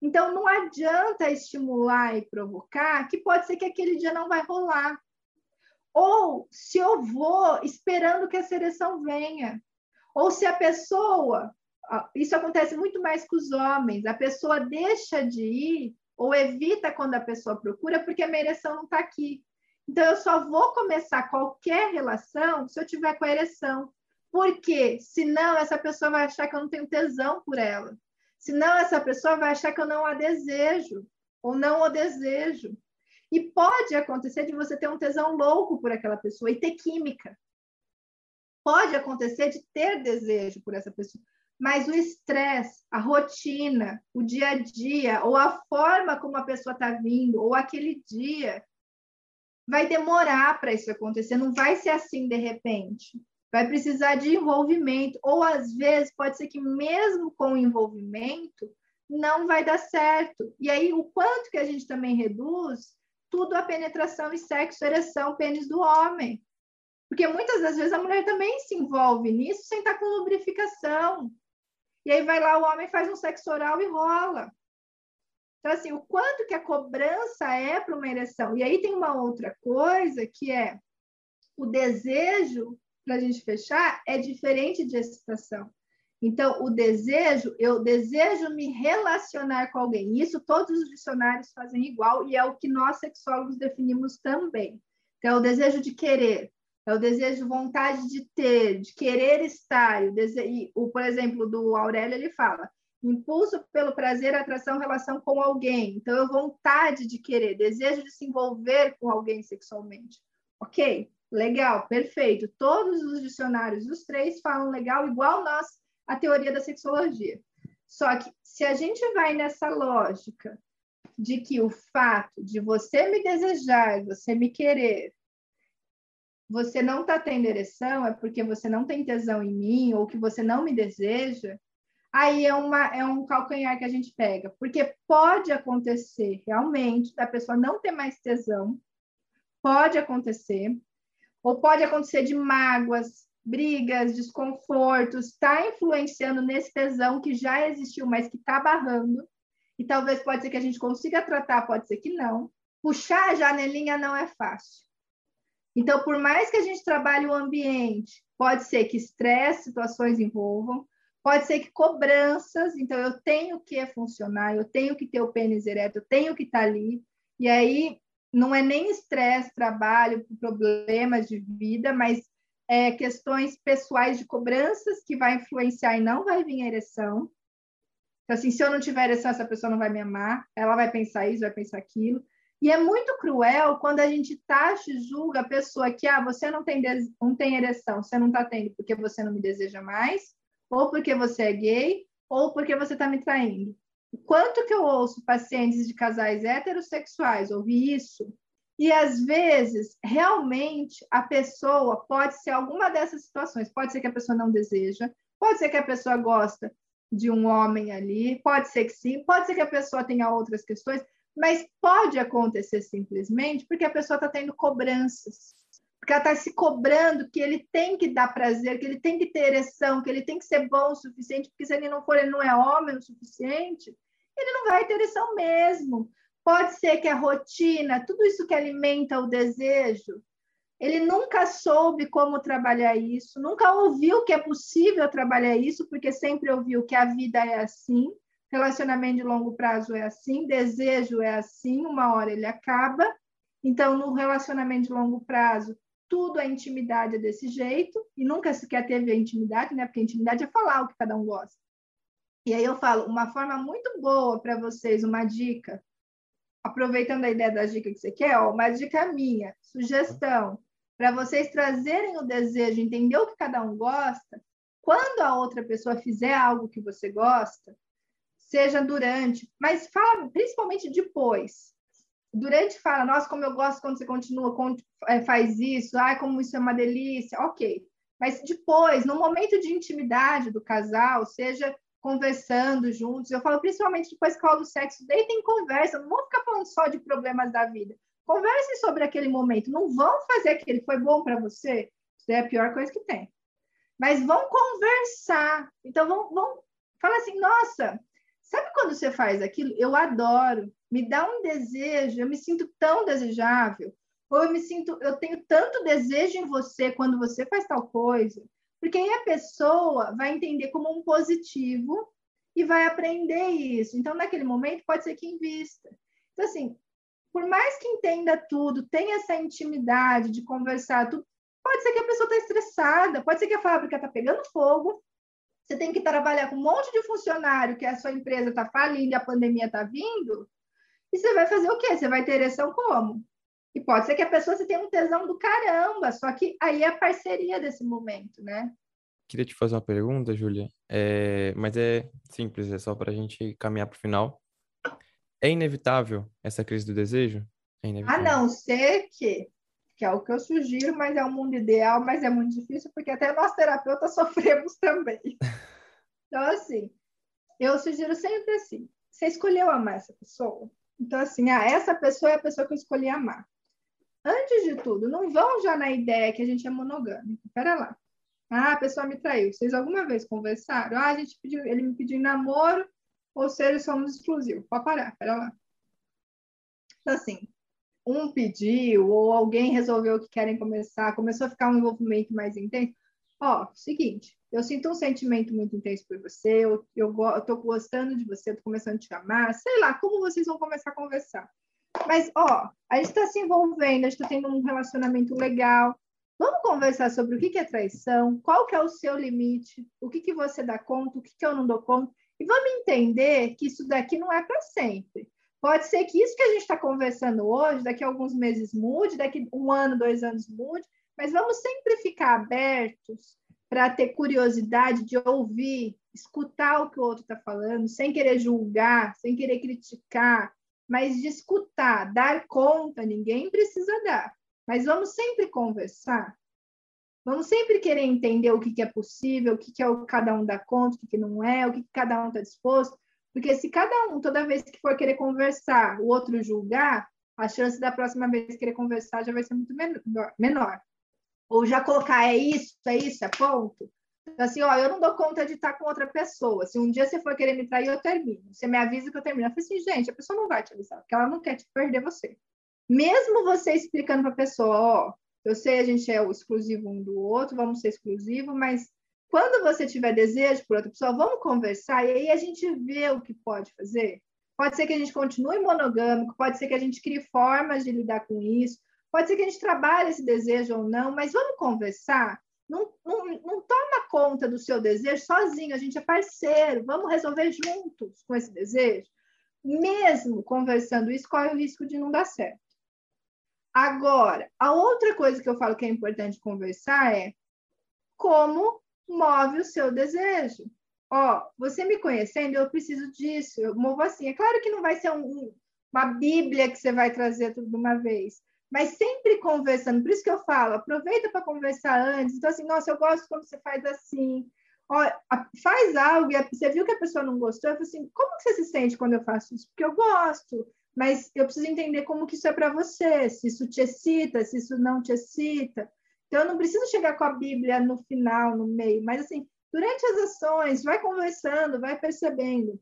Então, não adianta estimular e provocar, que pode ser que aquele dia não vai rolar. Ou se eu vou esperando que a seleção venha. Ou se a pessoa, isso acontece muito mais com os homens, a pessoa deixa de ir ou evita quando a pessoa procura porque a minha ereção não está aqui. Então, eu só vou começar qualquer relação se eu tiver com a ereção. Porque senão essa pessoa vai achar que eu não tenho tesão por ela. Senão essa pessoa vai achar que eu não a desejo ou não o desejo. E pode acontecer de você ter um tesão louco por aquela pessoa e ter química. Pode acontecer de ter desejo por essa pessoa, mas o estresse, a rotina, o dia a dia, ou a forma como a pessoa está vindo, ou aquele dia, vai demorar para isso acontecer, não vai ser assim de repente vai precisar de envolvimento, ou às vezes pode ser que mesmo com envolvimento não vai dar certo. E aí o quanto que a gente também reduz tudo a penetração e sexo, ereção, pênis do homem. Porque muitas das vezes a mulher também se envolve nisso sem estar com lubrificação. E aí vai lá o homem faz um sexo oral e rola. Então, assim, o quanto que a cobrança é para uma ereção. E aí tem uma outra coisa que é o desejo para a gente fechar, é diferente de excitação. Então, o desejo, eu desejo me relacionar com alguém. Isso todos os dicionários fazem igual e é o que nós sexólogos definimos também. Então, é o desejo de querer, é o desejo, vontade de ter, de querer estar. O desejo, o, por exemplo, do Aurélio, ele fala: impulso pelo prazer, atração, relação com alguém. Então, é vontade de querer, desejo de se envolver com alguém sexualmente. Ok? Legal, perfeito. Todos os dicionários, os três, falam legal, igual nós, a teoria da sexologia. Só que se a gente vai nessa lógica de que o fato de você me desejar, você me querer, você não está tendo ereção, é porque você não tem tesão em mim, ou que você não me deseja, aí é, uma, é um calcanhar que a gente pega. Porque pode acontecer realmente da pessoa não ter mais tesão, pode acontecer, ou pode acontecer de mágoas, brigas, desconfortos, está influenciando nesse tesão que já existiu, mas que está barrando. E talvez pode ser que a gente consiga tratar, pode ser que não. Puxar a janelinha não é fácil. Então, por mais que a gente trabalhe o ambiente, pode ser que estresse, situações envolvam, pode ser que cobranças, então eu tenho que funcionar, eu tenho que ter o pênis ereto, eu tenho que estar tá ali, e aí não é nem estresse, trabalho, problemas de vida, mas é, questões pessoais de cobranças que vai influenciar e não vai vir a ereção. Então, assim, se eu não tiver ereção, essa pessoa não vai me amar, ela vai pensar isso, vai pensar aquilo. E é muito cruel quando a gente taxa e julga a pessoa que, ah, você não tem, não tem ereção, você não está tendo porque você não me deseja mais, ou porque você é gay, ou porque você está me traindo. Quanto que eu ouço pacientes de casais heterossexuais ouvir isso? E às vezes, realmente, a pessoa pode ser alguma dessas situações. Pode ser que a pessoa não deseja, pode ser que a pessoa gosta de um homem ali, pode ser que sim, pode ser que a pessoa tenha outras questões, mas pode acontecer simplesmente porque a pessoa está tendo cobranças porque ela está se cobrando que ele tem que dar prazer, que ele tem que ter ereção, que ele tem que ser bom o suficiente, porque se ele não for, ele não é homem o suficiente, ele não vai ter ereção mesmo. Pode ser que a rotina, tudo isso que alimenta o desejo, ele nunca soube como trabalhar isso, nunca ouviu que é possível trabalhar isso, porque sempre ouviu que a vida é assim, relacionamento de longo prazo é assim, desejo é assim, uma hora ele acaba. Então, no relacionamento de longo prazo, tudo a intimidade é desse jeito, e nunca sequer teve a intimidade, né? Porque a intimidade é falar o que cada um gosta. E aí eu falo, uma forma muito boa para vocês, uma dica, aproveitando a ideia da dica que você quer, ó, uma dica minha, sugestão, para vocês trazerem o desejo, entender o que cada um gosta, quando a outra pessoa fizer algo que você gosta, seja durante, mas fala principalmente depois durante fala, nossa, como eu gosto quando você continua, é, faz isso, ai, como isso é uma delícia, ok. Mas depois, no momento de intimidade do casal, seja conversando juntos, eu falo principalmente depois que rola o sexo, deitem em conversa, não vou ficar falando só de problemas da vida. Conversem sobre aquele momento. Não vão fazer aquele foi bom para você. Isso é a pior coisa que tem. Mas vão conversar. Então vão, vão falar assim: nossa, sabe quando você faz aquilo? Eu adoro. Me dá um desejo. Eu me sinto tão desejável. Ou eu me sinto, eu tenho tanto desejo em você quando você faz tal coisa. Porque aí a pessoa vai entender como um positivo e vai aprender isso. Então, naquele momento, pode ser que invista. Então, assim, por mais que entenda tudo, tenha essa intimidade de conversar, tudo, pode ser que a pessoa está estressada, pode ser que a fábrica está pegando fogo, você tem que trabalhar com um monte de funcionário que a sua empresa está falindo e a pandemia está vindo, e você vai fazer o quê? Você vai ter ereção como? E pode ser que a pessoa você tenha um tesão do caramba, só que aí é a parceria desse momento, né? Queria te fazer uma pergunta, Júlia, é... mas é simples, é só para a gente caminhar para o final. É inevitável essa crise do desejo? É a não ser que, que é o que eu sugiro, mas é um mundo ideal, mas é muito difícil, porque até nós terapeutas sofremos também. Então, assim, eu sugiro sempre assim: você escolheu amar essa pessoa? Então, assim, ah, essa pessoa é a pessoa que eu escolhi amar antes de tudo, não vão já na ideia que a gente é monogâmico. Pera lá. Ah, a pessoa me traiu. Vocês alguma vez conversaram? Ah, a gente pediu, ele me pediu namoro, ou seja, somos exclusivos. Pode parar, pera lá. Então, assim, um pediu, ou alguém resolveu que querem começar, começou a ficar um envolvimento mais intenso. Ó, seguinte, eu sinto um sentimento muito intenso por você, eu, eu, eu tô gostando de você, tô começando a te amar, sei lá, como vocês vão começar a conversar? Mas, ó, a gente está se envolvendo, a gente está tendo um relacionamento legal. Vamos conversar sobre o que é traição, qual que é o seu limite, o que, que você dá conta, o que, que eu não dou conta. E vamos entender que isso daqui não é para sempre. Pode ser que isso que a gente está conversando hoje, daqui a alguns meses mude, daqui um ano, dois anos mude, mas vamos sempre ficar abertos para ter curiosidade de ouvir, escutar o que o outro está falando, sem querer julgar, sem querer criticar, mas de escutar, dar conta, ninguém precisa dar. Mas vamos sempre conversar. Vamos sempre querer entender o que, que é possível, o que, que é o que cada um dá conta, o que, que não é, o que, que cada um está disposto. Porque se cada um, toda vez que for querer conversar, o outro julgar, a chance da próxima vez querer conversar já vai ser muito menor. Ou já colocar é isso, é isso, é ponto. Então, assim, ó, eu não dou conta de estar com outra pessoa. Se um dia você for querer me trair, eu termino. Você me avisa que eu termino. Eu falei assim, gente, a pessoa não vai te avisar, porque ela não quer te perder você. Mesmo você explicando para a pessoa, ó, eu sei a gente é exclusivo um do outro, vamos ser exclusivo, mas quando você tiver desejo por outra pessoa, vamos conversar e aí a gente vê o que pode fazer. Pode ser que a gente continue monogâmico, pode ser que a gente crie formas de lidar com isso, pode ser que a gente trabalhe esse desejo ou não, mas vamos conversar não, não, não toma conta do seu desejo sozinho, a gente é parceiro, vamos resolver juntos com esse desejo. Mesmo conversando isso, corre o risco de não dar certo. Agora, a outra coisa que eu falo que é importante conversar é como move o seu desejo. Ó, você me conhecendo, eu preciso disso, eu movo assim. É claro que não vai ser um, uma bíblia que você vai trazer tudo de uma vez, mas sempre conversando. Por isso que eu falo, aproveita para conversar antes. Então, assim, nossa, eu gosto quando você faz assim. Ó, faz algo e você viu que a pessoa não gostou. Eu falo assim, como que você se sente quando eu faço isso? Porque eu gosto, mas eu preciso entender como que isso é para você, se isso te excita, se isso não te excita. Então, eu não preciso chegar com a Bíblia no final, no meio, mas assim, durante as ações, vai conversando, vai percebendo.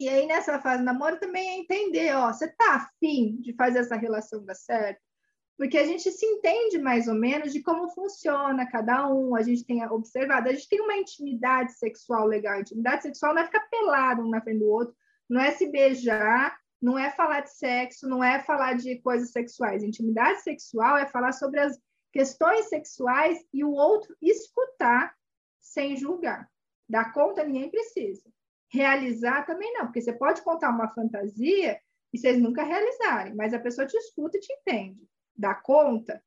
E aí, nessa fase de namoro, também é entender, ó, você tá afim de fazer essa relação dar certo? porque a gente se entende mais ou menos de como funciona cada um, a gente tem observado, a gente tem uma intimidade sexual legal. Intimidade sexual não é ficar pelado um na frente do outro, não é se beijar, não é falar de sexo, não é falar de coisas sexuais. Intimidade sexual é falar sobre as questões sexuais e o outro escutar sem julgar. Dar conta ninguém precisa. Realizar também não, porque você pode contar uma fantasia e vocês nunca realizarem, mas a pessoa te escuta e te entende dar conta,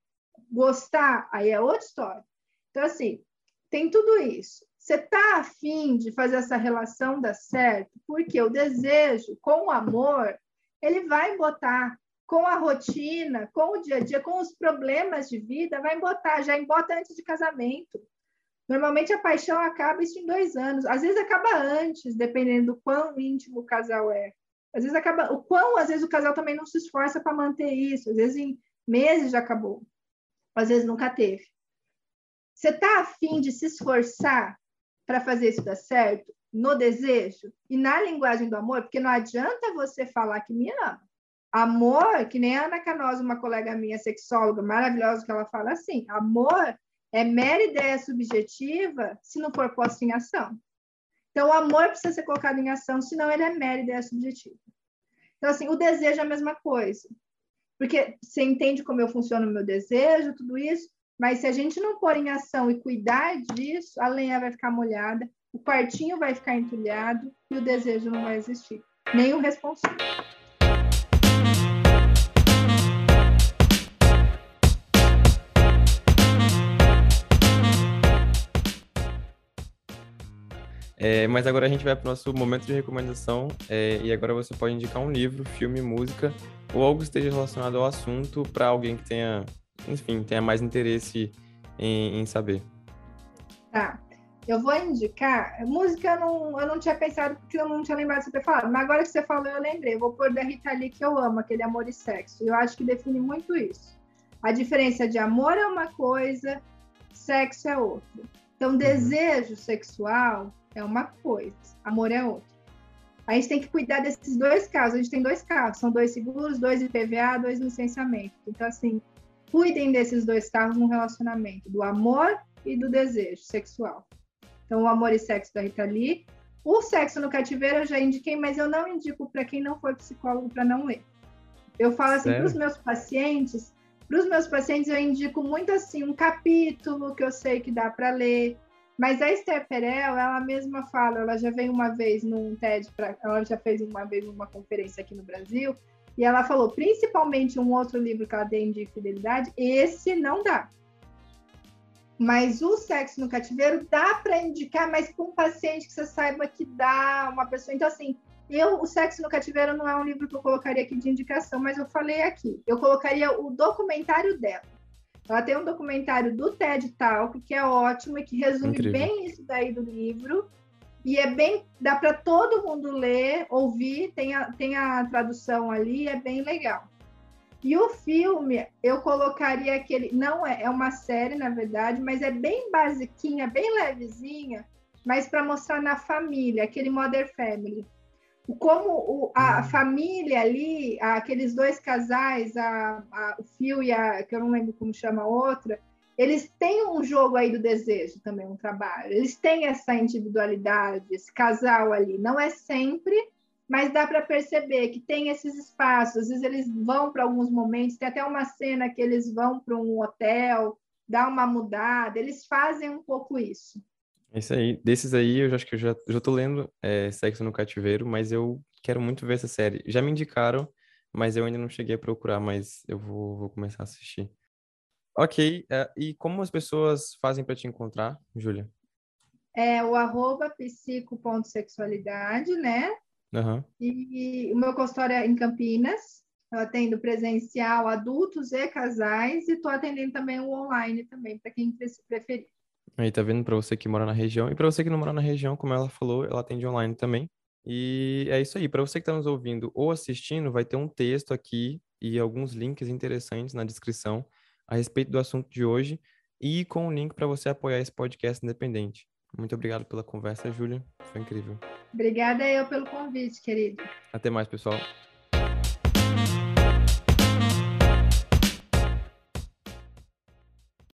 gostar, aí é outra história. Então, assim, tem tudo isso. Você está afim de fazer essa relação dar certo, porque o desejo com o amor, ele vai botar com a rotina, com o dia a dia, com os problemas de vida, vai botar, já embota antes de casamento. Normalmente a paixão acaba isso em dois anos, às vezes acaba antes, dependendo do quão íntimo o casal é. Às vezes acaba. O quão, às vezes, o casal também não se esforça para manter isso. Às vezes, em meses já acabou. Às vezes, nunca teve. Você está afim de se esforçar para fazer isso dar certo? No desejo e na linguagem do amor? Porque não adianta você falar que me ama. Amor, que nem a Ana Canosa, uma colega minha, sexóloga maravilhosa, que ela fala assim: amor é mera ideia subjetiva se não for posto em ação. Então, o amor precisa ser colocado em ação, senão ele é mera ideia subjetiva. Então, assim, o desejo é a mesma coisa. Porque você entende como eu funciono o meu desejo, tudo isso, mas se a gente não pôr em ação e cuidar disso, a lenha vai ficar molhada, o quartinho vai ficar entulhado e o desejo não vai existir. Nem o responsável. É, mas agora a gente vai para o nosso momento de recomendação é, e agora você pode indicar um livro, filme, música ou algo que esteja relacionado ao assunto para alguém que tenha, enfim, tenha mais interesse em, em, saber. Tá. Eu vou indicar. Música eu não, eu não tinha pensado porque eu não tinha lembrado de você ter falado, mas agora que você falou, eu lembrei. Eu vou pôr da Rita Lee que eu amo, aquele amor e sexo. Eu acho que define muito isso. A diferença de amor é uma coisa, sexo é outra. Então, uhum. desejo sexual é uma coisa, amor é outra. A gente tem que cuidar desses dois casos. A gente tem dois carros, são dois seguros, dois IPVA, dois licenciamentos. Então, assim, cuidem desses dois carros no relacionamento, do amor e do desejo sexual. Então, o amor e sexo da Rita Lee. O sexo no cativeiro eu já indiquei, mas eu não indico para quem não for psicólogo para não ler. Eu falo assim para os meus pacientes, para os meus pacientes eu indico muito assim um capítulo que eu sei que dá para ler, mas a Esther Perel, ela mesma fala, ela já veio uma vez num TED, pra, ela já fez uma vez uma conferência aqui no Brasil, e ela falou, principalmente um outro livro que ela tem de fidelidade, esse não dá. Mas o sexo no cativeiro dá para indicar, mas com um paciente que você saiba que dá uma pessoa. Então, assim, eu, o sexo no cativeiro não é um livro que eu colocaria aqui de indicação, mas eu falei aqui. Eu colocaria o documentário dela. Ela tem um documentário do TED Talk que é ótimo e que resume Incrível. bem isso daí do livro. E é bem, dá para todo mundo ler, ouvir, tem a, tem a tradução ali, é bem legal. E o filme, eu colocaria aquele, não é, é uma série na verdade, mas é bem basiquinha, bem levezinha, mas para mostrar na família, aquele Mother Family como o, a hum. família ali, aqueles dois casais, a, a, o Fio e a, que eu não lembro como chama a outra, eles têm um jogo aí do desejo também, um trabalho. Eles têm essa individualidade, esse casal ali. Não é sempre, mas dá para perceber que tem esses espaços. Às vezes eles vão para alguns momentos, tem até uma cena que eles vão para um hotel, dá uma mudada, eles fazem um pouco isso. É isso aí. Desses aí, eu já acho que eu já, já tô lendo é, Sexo no Cativeiro, mas eu quero muito ver essa série. Já me indicaram, mas eu ainda não cheguei a procurar, mas eu vou, vou começar a assistir. Ok, é, e como as pessoas fazem para te encontrar, Júlia? É o arroba psico.sexualidade, né? Uhum. E o meu consultório é em Campinas. Eu atendo presencial adultos e casais e estou atendendo também o online também, para quem preferir. Aí tá vendo para você que mora na região e para você que não mora na região, como ela falou, ela atende online também. E é isso aí. Para você que está nos ouvindo ou assistindo, vai ter um texto aqui e alguns links interessantes na descrição a respeito do assunto de hoje e com o um link para você apoiar esse podcast independente. Muito obrigado pela conversa, Júlia. Foi incrível. Obrigada eu pelo convite, querido. Até mais, pessoal.